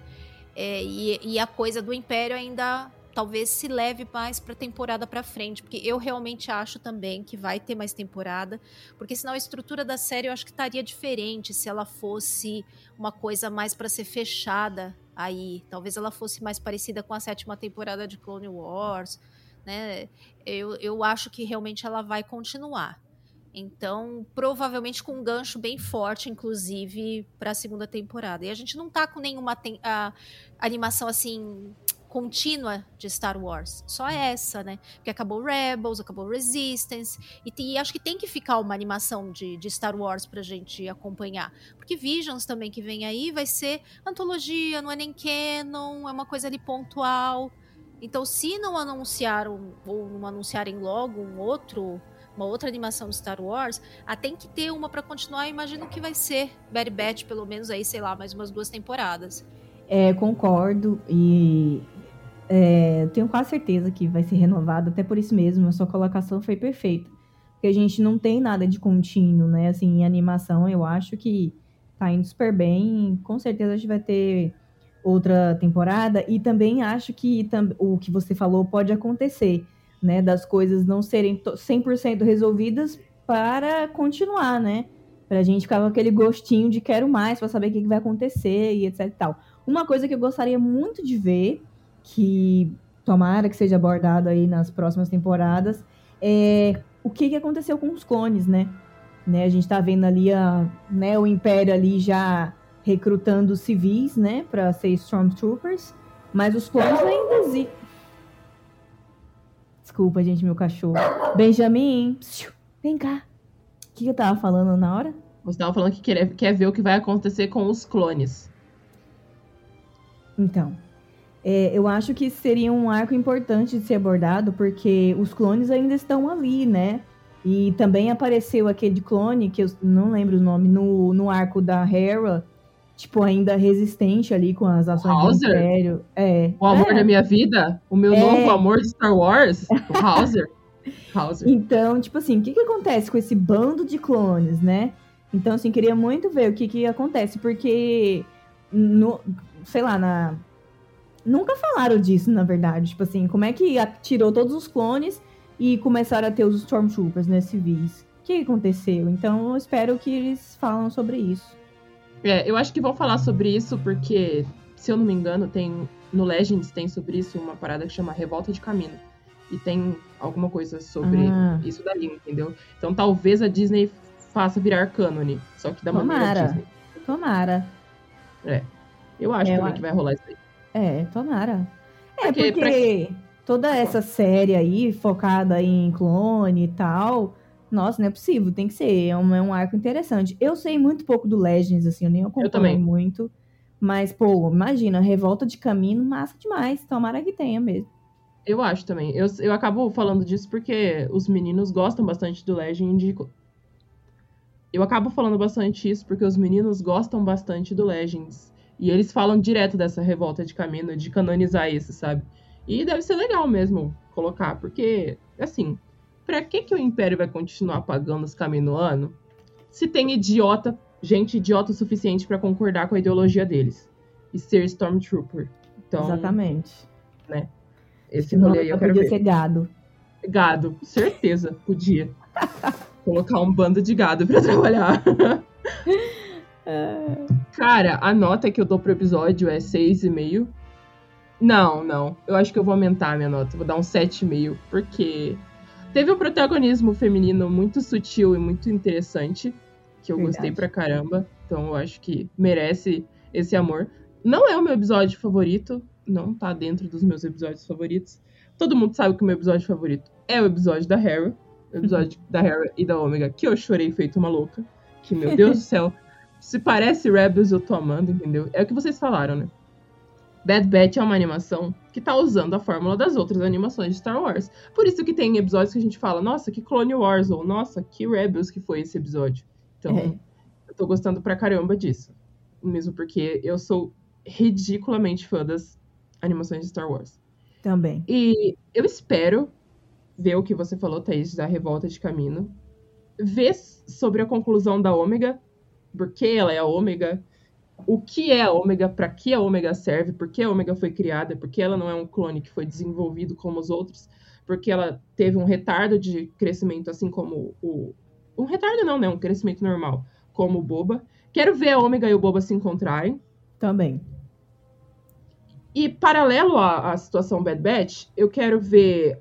É, e, e a coisa do Império ainda talvez se leve mais para temporada para frente, porque eu realmente acho também que vai ter mais temporada, porque senão a estrutura da série eu acho que estaria diferente se ela fosse uma coisa mais para ser fechada aí, talvez ela fosse mais parecida com a sétima temporada de Clone Wars, né? Eu, eu acho que realmente ela vai continuar. Então, provavelmente com um gancho bem forte, inclusive, para a segunda temporada. E a gente não tá com nenhuma a, animação assim contínua de Star Wars. Só essa, né? Porque acabou Rebels, acabou Resistance. E, e acho que tem que ficar uma animação de, de Star Wars pra gente acompanhar. Porque Visions também que vem aí vai ser antologia, não é nem canon, é uma coisa ali pontual. Então, se não anunciaram ou não anunciarem logo um outro uma outra animação de Star Wars, ah, tem que ter uma para continuar. Eu imagino que vai ser Bad Batch, pelo menos aí, sei lá, mais umas duas temporadas. É, concordo. E é, tenho quase certeza que vai ser renovado, até por isso mesmo, a sua colocação foi perfeita. Porque a gente não tem nada de contínuo, né? Assim, em animação, eu acho que tá indo super bem. Com certeza a gente vai ter outra temporada. E também acho que o que você falou pode acontecer, né? Das coisas não serem 100% resolvidas para continuar, né? Pra gente ficar com aquele gostinho de quero mais, para saber o que vai acontecer e etc e tal. Uma coisa que eu gostaria muito de ver que tomara que seja abordado aí nas próximas temporadas, é o que, que aconteceu com os clones, né? né? A gente está vendo ali a, né, o Império ali já recrutando civis, né, para ser Stormtroopers, mas os clones ainda existem. Desculpa, gente, meu cachorro. Benjamin, vem cá. O que, que eu tava falando na hora? Você tava falando que quer, quer ver o que vai acontecer com os clones. Então, é, eu acho que seria um arco importante de ser abordado, porque os clones ainda estão ali, né? E também apareceu aquele clone, que eu não lembro o nome, no, no arco da Hera, tipo, ainda resistente ali com as ações Hauser? do Império. É. O amor é. da minha vida? O meu é. novo amor de Star Wars? O Hauser? Hauser. Então, tipo assim, o que, que acontece com esse bando de clones, né? Então, assim, queria muito ver o que, que acontece, porque, no, sei lá, na nunca falaram disso, na verdade. Tipo assim, como é que tirou todos os clones e começaram a ter os Stormtroopers, né, civis? O que aconteceu? Então, eu espero que eles falam sobre isso. É, eu acho que vão falar sobre isso porque, se eu não me engano, tem no Legends tem sobre isso uma parada que chama Revolta de Caminho. E tem alguma coisa sobre Ah. isso daí, entendeu? Então talvez a Disney faça virar cânone. Só que da maneira Tomara. Disney. Tomara. Eu acho É, eu também acho. que vai rolar isso aí. É, tomara. É, Porque porque, pra- toda essa série aí, focada em clone e tal, nossa, não é possível, tem que ser. É um, é um arco interessante. Eu sei muito pouco do Legends, assim, eu nem acompanho também. muito. Mas, pô, imagina, revolta de caminho, massa demais. Tomara que tenha mesmo. Eu acho também. Eu, eu acabo falando disso porque os meninos gostam bastante do Legend. Eu acabo falando bastante isso porque os meninos gostam bastante do Legends. E eles falam direto dessa revolta de caminho, de canonizar isso, sabe? E deve ser legal mesmo colocar, porque, assim, pra que, que o Império vai continuar pagando os Caminoano se tem idiota, gente idiota o suficiente pra concordar com a ideologia deles e ser Stormtrooper? Então, Exatamente. esse rolê aí eu quero podia ver. ser gado. Gado, certeza, podia. Colocar um bando de gado pra trabalhar. Cara, a nota que eu dou pro episódio é 6,5. Não, não. Eu acho que eu vou aumentar a minha nota. Vou dar um 7,5. Porque teve um protagonismo feminino muito sutil e muito interessante. Que eu Verdade. gostei pra caramba. Então eu acho que merece esse amor. Não é o meu episódio favorito. Não tá dentro dos meus episódios favoritos. Todo mundo sabe que o meu episódio favorito é o episódio da Hera. O episódio da Hera e da Omega, que eu chorei feito uma louca. Que, meu Deus do céu. Se parece Rebels, eu tô amando, entendeu? É o que vocês falaram, né? Bad Batch é uma animação que tá usando a fórmula das outras animações de Star Wars. Por isso que tem episódios que a gente fala, nossa, que Clone Wars, ou nossa, que Rebels que foi esse episódio. Então, É. eu tô gostando pra caramba disso. Mesmo porque eu sou ridiculamente fã das animações de Star Wars. Também. E eu espero ver o que você falou, Thaís, da revolta de caminho. Ver sobre a conclusão da Ômega, por que ela é a Ômega, o que é a Ômega, para que a Ômega serve, por que a Ômega foi criada, por que ela não é um clone que foi desenvolvido como os outros, porque ela teve um retardo de crescimento, assim como o. Um retardo não, né? Um crescimento normal, como o Boba. Quero ver a Ômega e o Boba se encontrarem. Também. E paralelo à, à situação Bad Batch, eu quero ver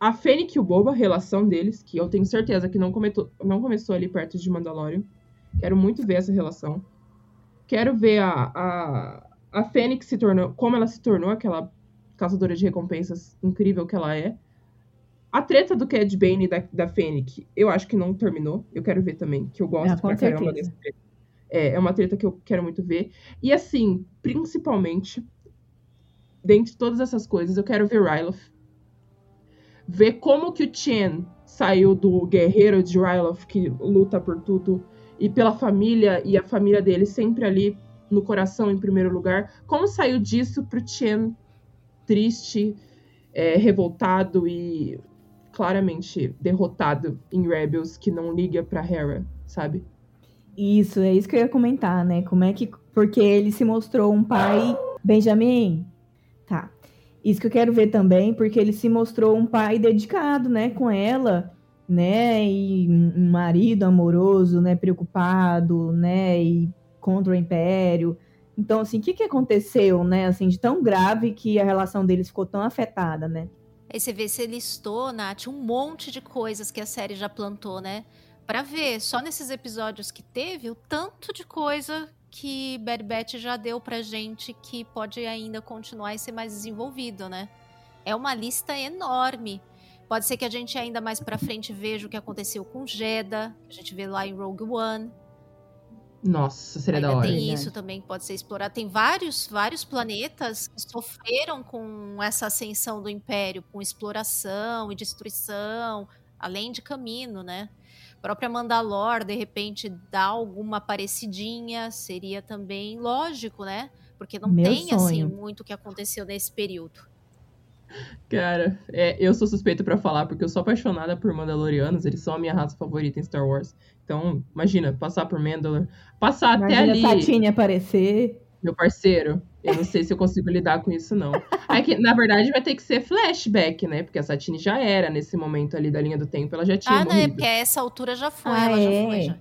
a Fennec e o Boba, a relação deles, que eu tenho certeza que não, cometou, não começou ali perto de Mandalorian. Quero muito ver essa relação. Quero ver a, a, a Fennec se tornou, como ela se tornou aquela caçadora de recompensas incrível que ela é. A treta do Cad Bane e da, da Fennec, eu acho que não terminou. Eu quero ver também, que eu gosto Ah, com pra caramba certeza. dessa treta. É, é uma treta que eu quero muito ver. E assim, principalmente, dentre todas essas coisas, eu quero ver Ryloth. Ver como que o Chen saiu do guerreiro de Ryloth, que luta por tudo, e pela família, e a família dele sempre ali no coração em primeiro lugar. Como saiu disso pro Chen triste, é, revoltado e claramente derrotado em Rebels, que não liga pra Hera, sabe? Isso, é isso que eu ia comentar, né? Como é que. Porque ele se mostrou um pai. Benjamin? Tá. Isso que eu quero ver também, porque ele se mostrou um pai dedicado, né, com ela, né? E um marido amoroso, né? Preocupado, né? E contra o império. Então, assim, o que, que aconteceu, né? Assim, de tão grave que a relação deles ficou tão afetada, né? Aí você vê, você listou, Nath, um monte de coisas que a série já plantou, né? Pra ver, só nesses episódios que teve, o tanto de coisa que Bad Batch já deu pra gente que pode ainda continuar e ser mais desenvolvido, né? É uma lista enorme. Pode ser que a gente ainda mais pra frente veja o que aconteceu com Jeddah, que a gente vê lá em Rogue One. Nossa, seria da Ainda hora. tem Verdade. isso também que pode ser explorado. Tem vários, vários planetas que sofreram com essa ascensão do Império, com exploração e destruição, além de caminho, né? A própria Mandalor, de repente, dá alguma parecidinha, seria também lógico, né? Porque não Meu tem, assim, sonho. muito o que aconteceu nesse período. Cara, é, eu sou suspeito pra falar porque eu sou apaixonada por Mandalorianos, eles são a minha raça favorita em Star Wars. Então, imagina, passar por Mandalor, passar até Imagina ali, a Satine aparecer. meu parceiro. Eu não sei se eu consigo lidar com isso, não. É que, na verdade, vai ter que ser flashback, né? Porque a Satine já era nesse momento ali da linha do tempo, ela já tinha Ah, não, é morrido. porque a essa altura já foi, Ah, ela é? já foi, já.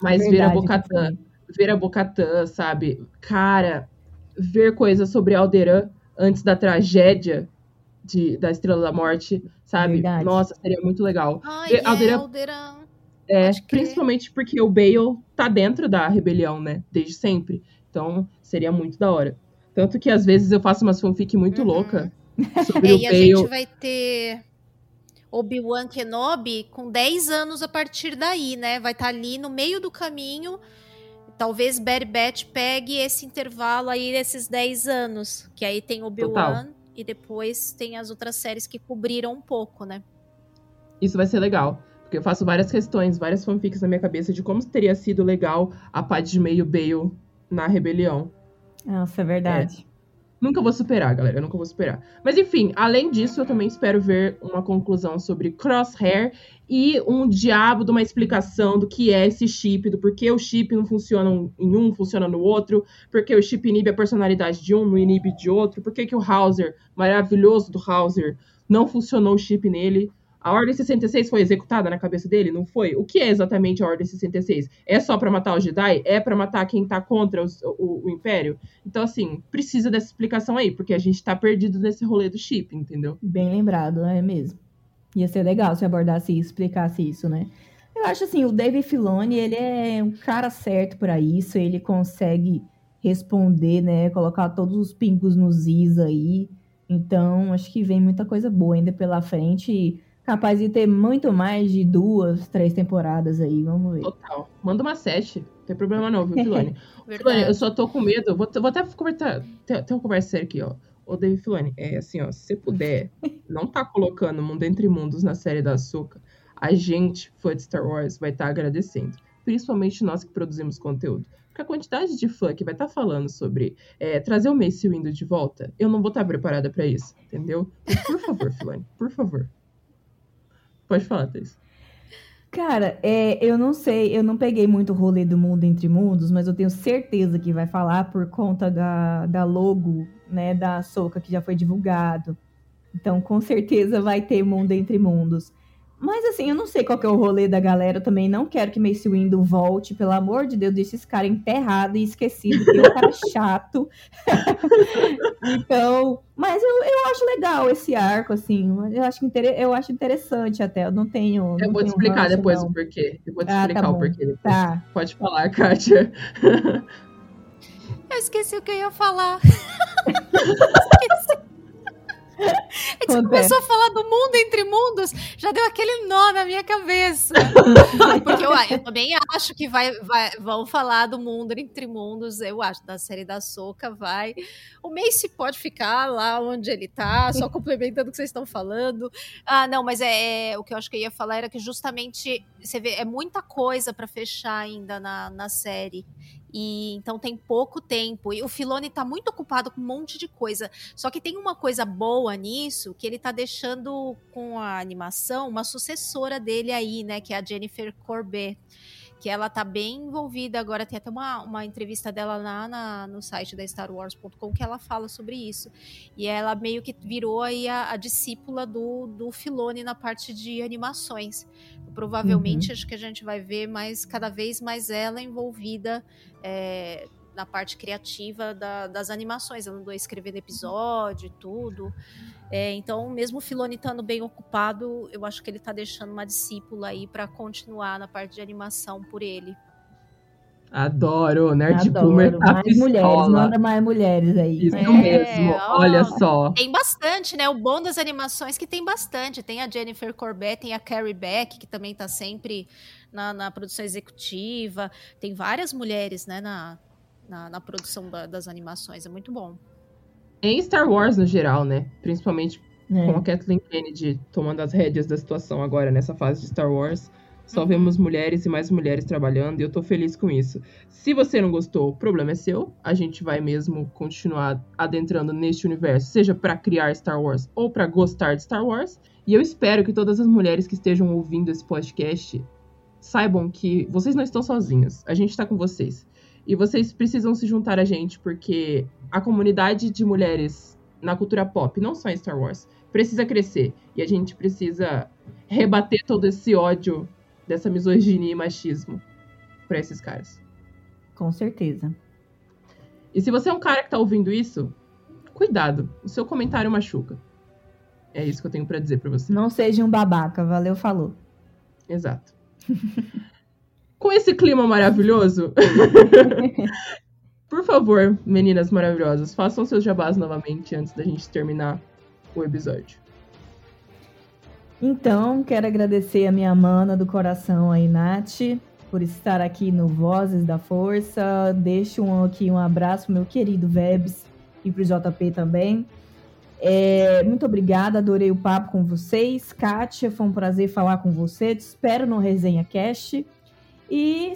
Mas ver a Bocatã, ver a Bocatã, sabe? Cara, ver coisas sobre Alderan antes da tragédia de, da Estrela da Morte, sabe? Verdade. Nossa, seria muito legal. Ai, E- Alderan- é, Alderan. É, crer. principalmente porque o Bale tá dentro da rebelião, né? Desde sempre. Então, seria muito da hora. Tanto que às vezes eu faço umas fanfic muito Uhum. louca sobre É, o e a Bale. gente vai ter Obi-Wan Kenobi com 10 anos a partir daí, né? Vai estar ali no meio do caminho. Talvez Bad Batch pegue esse intervalo aí desses 10 anos. Que aí tem Obi-Wan e depois tem as outras séries que cobriram um pouco, né? Isso vai ser legal. Porque eu faço várias questões, várias fanfics na minha cabeça de como teria sido legal a Padme e o Bale na rebelião. Nossa, é verdade. Nunca vou superar, galera. Eu nunca vou superar. Mas enfim, além disso, eu também espero ver uma conclusão sobre Crosshair e um diabo de uma explicação do que é esse chip, do porquê o chip não funciona em um, funciona no outro, porque o chip inibe a personalidade de um, não inibe de outro, por que o Hauser, maravilhoso do Hauser, não funcionou o chip nele. A Ordem 66 foi executada na cabeça dele? Não foi? O que é exatamente a Ordem 66? É só pra matar os Jedi? É pra matar quem tá contra os- o, o Império? Então, assim, precisa dessa explicação aí, porque a gente tá perdido nesse rolê do chip, entendeu? Bem lembrado, é mesmo. Ia ser legal se abordasse isso, explicasse isso, né? Eu acho assim, o Dave Filoni, ele é um cara certo para isso, ele consegue responder, né? Colocar todos os pingos nos is aí. Então, acho que vem muita coisa boa ainda pela frente. e Capaz de ter muito mais de duas, três temporadas aí, vamos ver. Total. Manda uma sete. Não tem problema não, viu, Filoni? Filoni, eu só tô com medo. Vou, vou até conversar. Tem, tem uma conversa séria aqui, ó. Ô, David Filoni, é assim, ó. Se você puder, não tá colocando Mundo Entre Mundos na série da Açúcar, a gente, fã de Star Wars, vai estar agradecendo. Principalmente nós que produzimos conteúdo. Porque a quantidade de fã que vai estar falando sobre é, trazer o Mace Windu de volta, eu não vou estar preparada pra isso, entendeu? Por favor, Filoni, por favor. Pode falar, Thaís. Cara, é, eu não sei, eu não peguei muito o rolê do Mundo Entre Mundos, mas eu tenho certeza que vai falar por conta da, da logo, né, da Soca que já foi divulgado. Então, com certeza vai ter Mundo Entre Mundos. Mas assim, eu não sei qual que é o rolê da galera, eu também não quero que Mace Windu volte, pelo amor de Deus, deixa esse cara enterrado e esquecido, porque é um cara chato. então, mas eu, eu acho legal esse arco, assim, eu acho, inter- eu acho interessante até, eu não tenho... Eu não vou te tenho explicar ranço, depois não. o porquê. Eu vou te Ah, tá explicar o bom. porquê depois. Tá. Pode falar, Kátia. Eu esqueci o que eu ia falar. Você Acontece. começou a falar do mundo entre mundos, já deu aquele nó na minha cabeça. Porque eu, eu também acho que vai, vai- vão falar do mundo entre mundos, eu acho, da série da Soca vai. O Mace pode ficar lá onde ele tá, só complementando o que vocês estão falando. Ah, não, mas é, é, o que eu acho que eu ia falar era que justamente você vê, é muita coisa pra fechar ainda na, na série. E então tem pouco tempo. E o Filone tá muito ocupado com um monte de coisa. Só que tem uma coisa boa nisso, que ele tá deixando com a animação uma sucessora dele aí, né? Que é a Jennifer Corbett. Que ela tá bem envolvida agora. Tem até uma, uma entrevista dela lá na- no site da StarWars.com que ela fala sobre isso. E ela meio que virou aí a, a discípula do, do Filone na parte de animações. Provavelmente acho que a gente vai ver mais cada vez mais ela envolvida é, na parte criativa da- das animações. Ela andou escrevendo episódio e tudo. É, então, mesmo o Filone estando bem ocupado, eu acho que ele tá deixando uma discípula aí para continuar na parte de animação por ele. Adoro, Nerd Adoro. Boomer tá mais mulheres, pistola. manda mais mulheres aí. Isso É, mesmo, ó. olha só. Tem bastante, né? O bom das animações é que tem bastante. Tem a Jennifer Corbett, tem a Carrie Beck, que também tá sempre na, na produção executiva. Tem várias mulheres, né, na, na, na produção da- das animações. É muito bom. Em Star Wars no geral, né? Principalmente É. com a Kathleen Kennedy tomando as rédeas da situação agora nessa fase de Star Wars. Só Uhum. vemos mulheres e mais mulheres trabalhando e eu tô feliz com isso. Se você não gostou, o problema é seu. A gente vai mesmo continuar adentrando neste universo, seja pra criar Star Wars ou pra gostar de Star Wars. E eu espero que todas as mulheres que estejam ouvindo esse podcast saibam que vocês não estão sozinhas. A gente tá com vocês. E vocês precisam se juntar a gente porque a comunidade de mulheres na cultura pop, não só em Star Wars, precisa crescer. E a gente precisa rebater todo esse ódio dessa misoginia e machismo pra esses caras. Com certeza. E se você é um cara que tá ouvindo isso, cuidado, o seu comentário machuca. É isso que eu tenho para dizer para você. Não seja um babaca, valeu, falou. Exato. Com esse clima maravilhoso, por favor, meninas maravilhosas, façam seus jabás novamente antes da gente terminar o episódio. Então, quero agradecer a minha mana do coração aí, Nath, por estar aqui no Vozes da Força. Deixo um, aqui um abraço pro meu querido Vebs e pro JP também. É, muito obrigada, adorei o papo com vocês. Kátia, foi um prazer falar com você. Te espero no Resenha Cast. E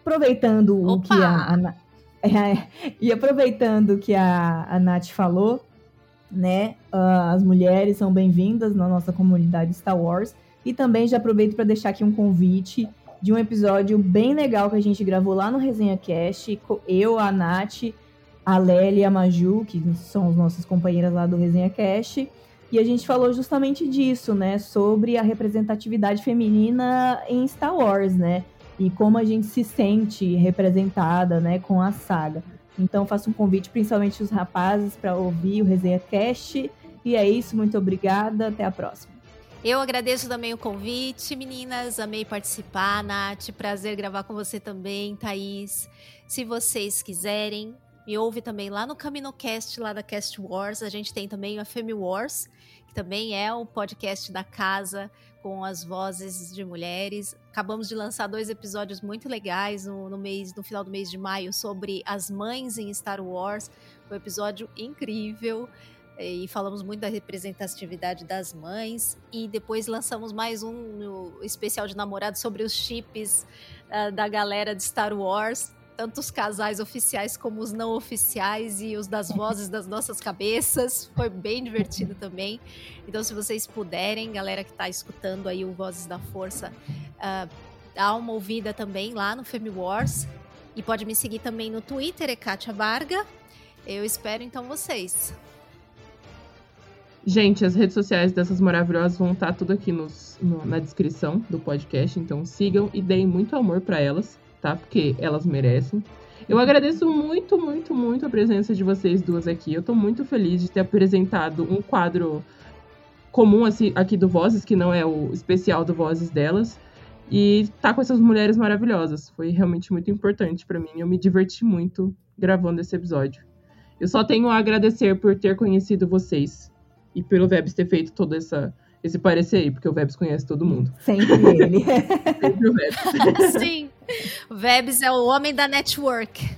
aproveitando Opa! o que a, a é, e aproveitando que a, a Nath falou, né? Uh, as mulheres são bem-vindas na nossa comunidade Star Wars. E também já aproveito para deixar aqui um convite de um episódio bem legal que a gente gravou lá no Resenha Cast. Eu, a Nath, a Lélia e a Maju, que são as nossas companheiras lá do Resenha Cast. E a gente falou justamente disso, né? Sobre a representatividade feminina em Star Wars, né? E como a gente se sente representada, né, com a saga. Então faço um convite principalmente os rapazes para ouvir o Resenha Cast. E é isso, muito obrigada, até a próxima. Eu agradeço também o convite, meninas. Amei participar, Nath. Prazer gravar com você também, Thaís. Se vocês quiserem, me ouve também lá no CaminoCast, lá da Cast Wars. A gente tem também a Femi Wars, que também é o podcast da casa com as vozes de mulheres. Acabamos de lançar dois episódios muito legais no, no, mês, no final do mês de maio sobre as mães em Star Wars. Foi um episódio incrível e falamos muito da representatividade das mães. E depois lançamos mais um especial de namorado sobre os chips uh, da galera de Star Wars tanto os casais oficiais como os não oficiais e os das vozes das nossas cabeças. Foi bem divertido também. Então, se vocês puderem, galera que está escutando aí o Vozes da Força, uh, dá uma ouvida também lá no Femi Wars. E pode me seguir também no Twitter, é Kátia Barga. Eu espero então vocês. Gente, as redes sociais dessas maravilhosas vão estar tudo aqui nos, no, na descrição do podcast, então sigam e deem muito amor para elas tá? Porque elas merecem. Eu agradeço muito, muito, muito a presença de vocês duas aqui. Eu tô muito feliz de ter apresentado um quadro comum assim, aqui do Vozes, que não é o especial do Vozes delas. E tá com essas mulheres maravilhosas. Foi realmente muito importante para mim. Eu me diverti muito gravando esse episódio. Eu só tenho a agradecer por ter conhecido vocês e pelo Vebs ter feito toda essa esse parecer aí, porque o Vebs conhece todo mundo. Sempre ele. Sempre o Vebs. Sim. O Vebs é o homem da network.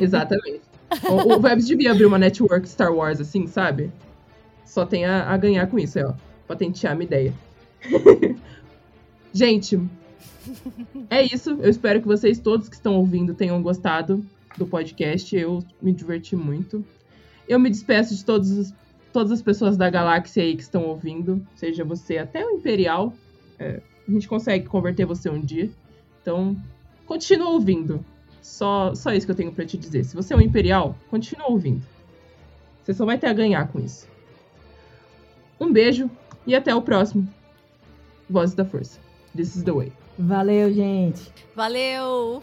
Exatamente. O, o Vebs devia abrir uma network Star Wars assim, sabe? Só tem a, a ganhar com isso, aí, ó. Patentear a minha ideia. Gente, é isso. Eu espero que vocês todos que estão ouvindo tenham gostado do podcast. Eu me diverti muito. Eu me despeço de todos os todas as pessoas da galáxia aí que estão ouvindo, seja você até o Imperial, é, a gente consegue converter você um dia. Então, continua ouvindo. Só, só isso que eu tenho para te dizer. Se você é um Imperial, continua ouvindo. Você só vai ter a ganhar com isso. Um beijo e até o próximo. Vozes da Força. This is the way. Valeu, gente. Valeu!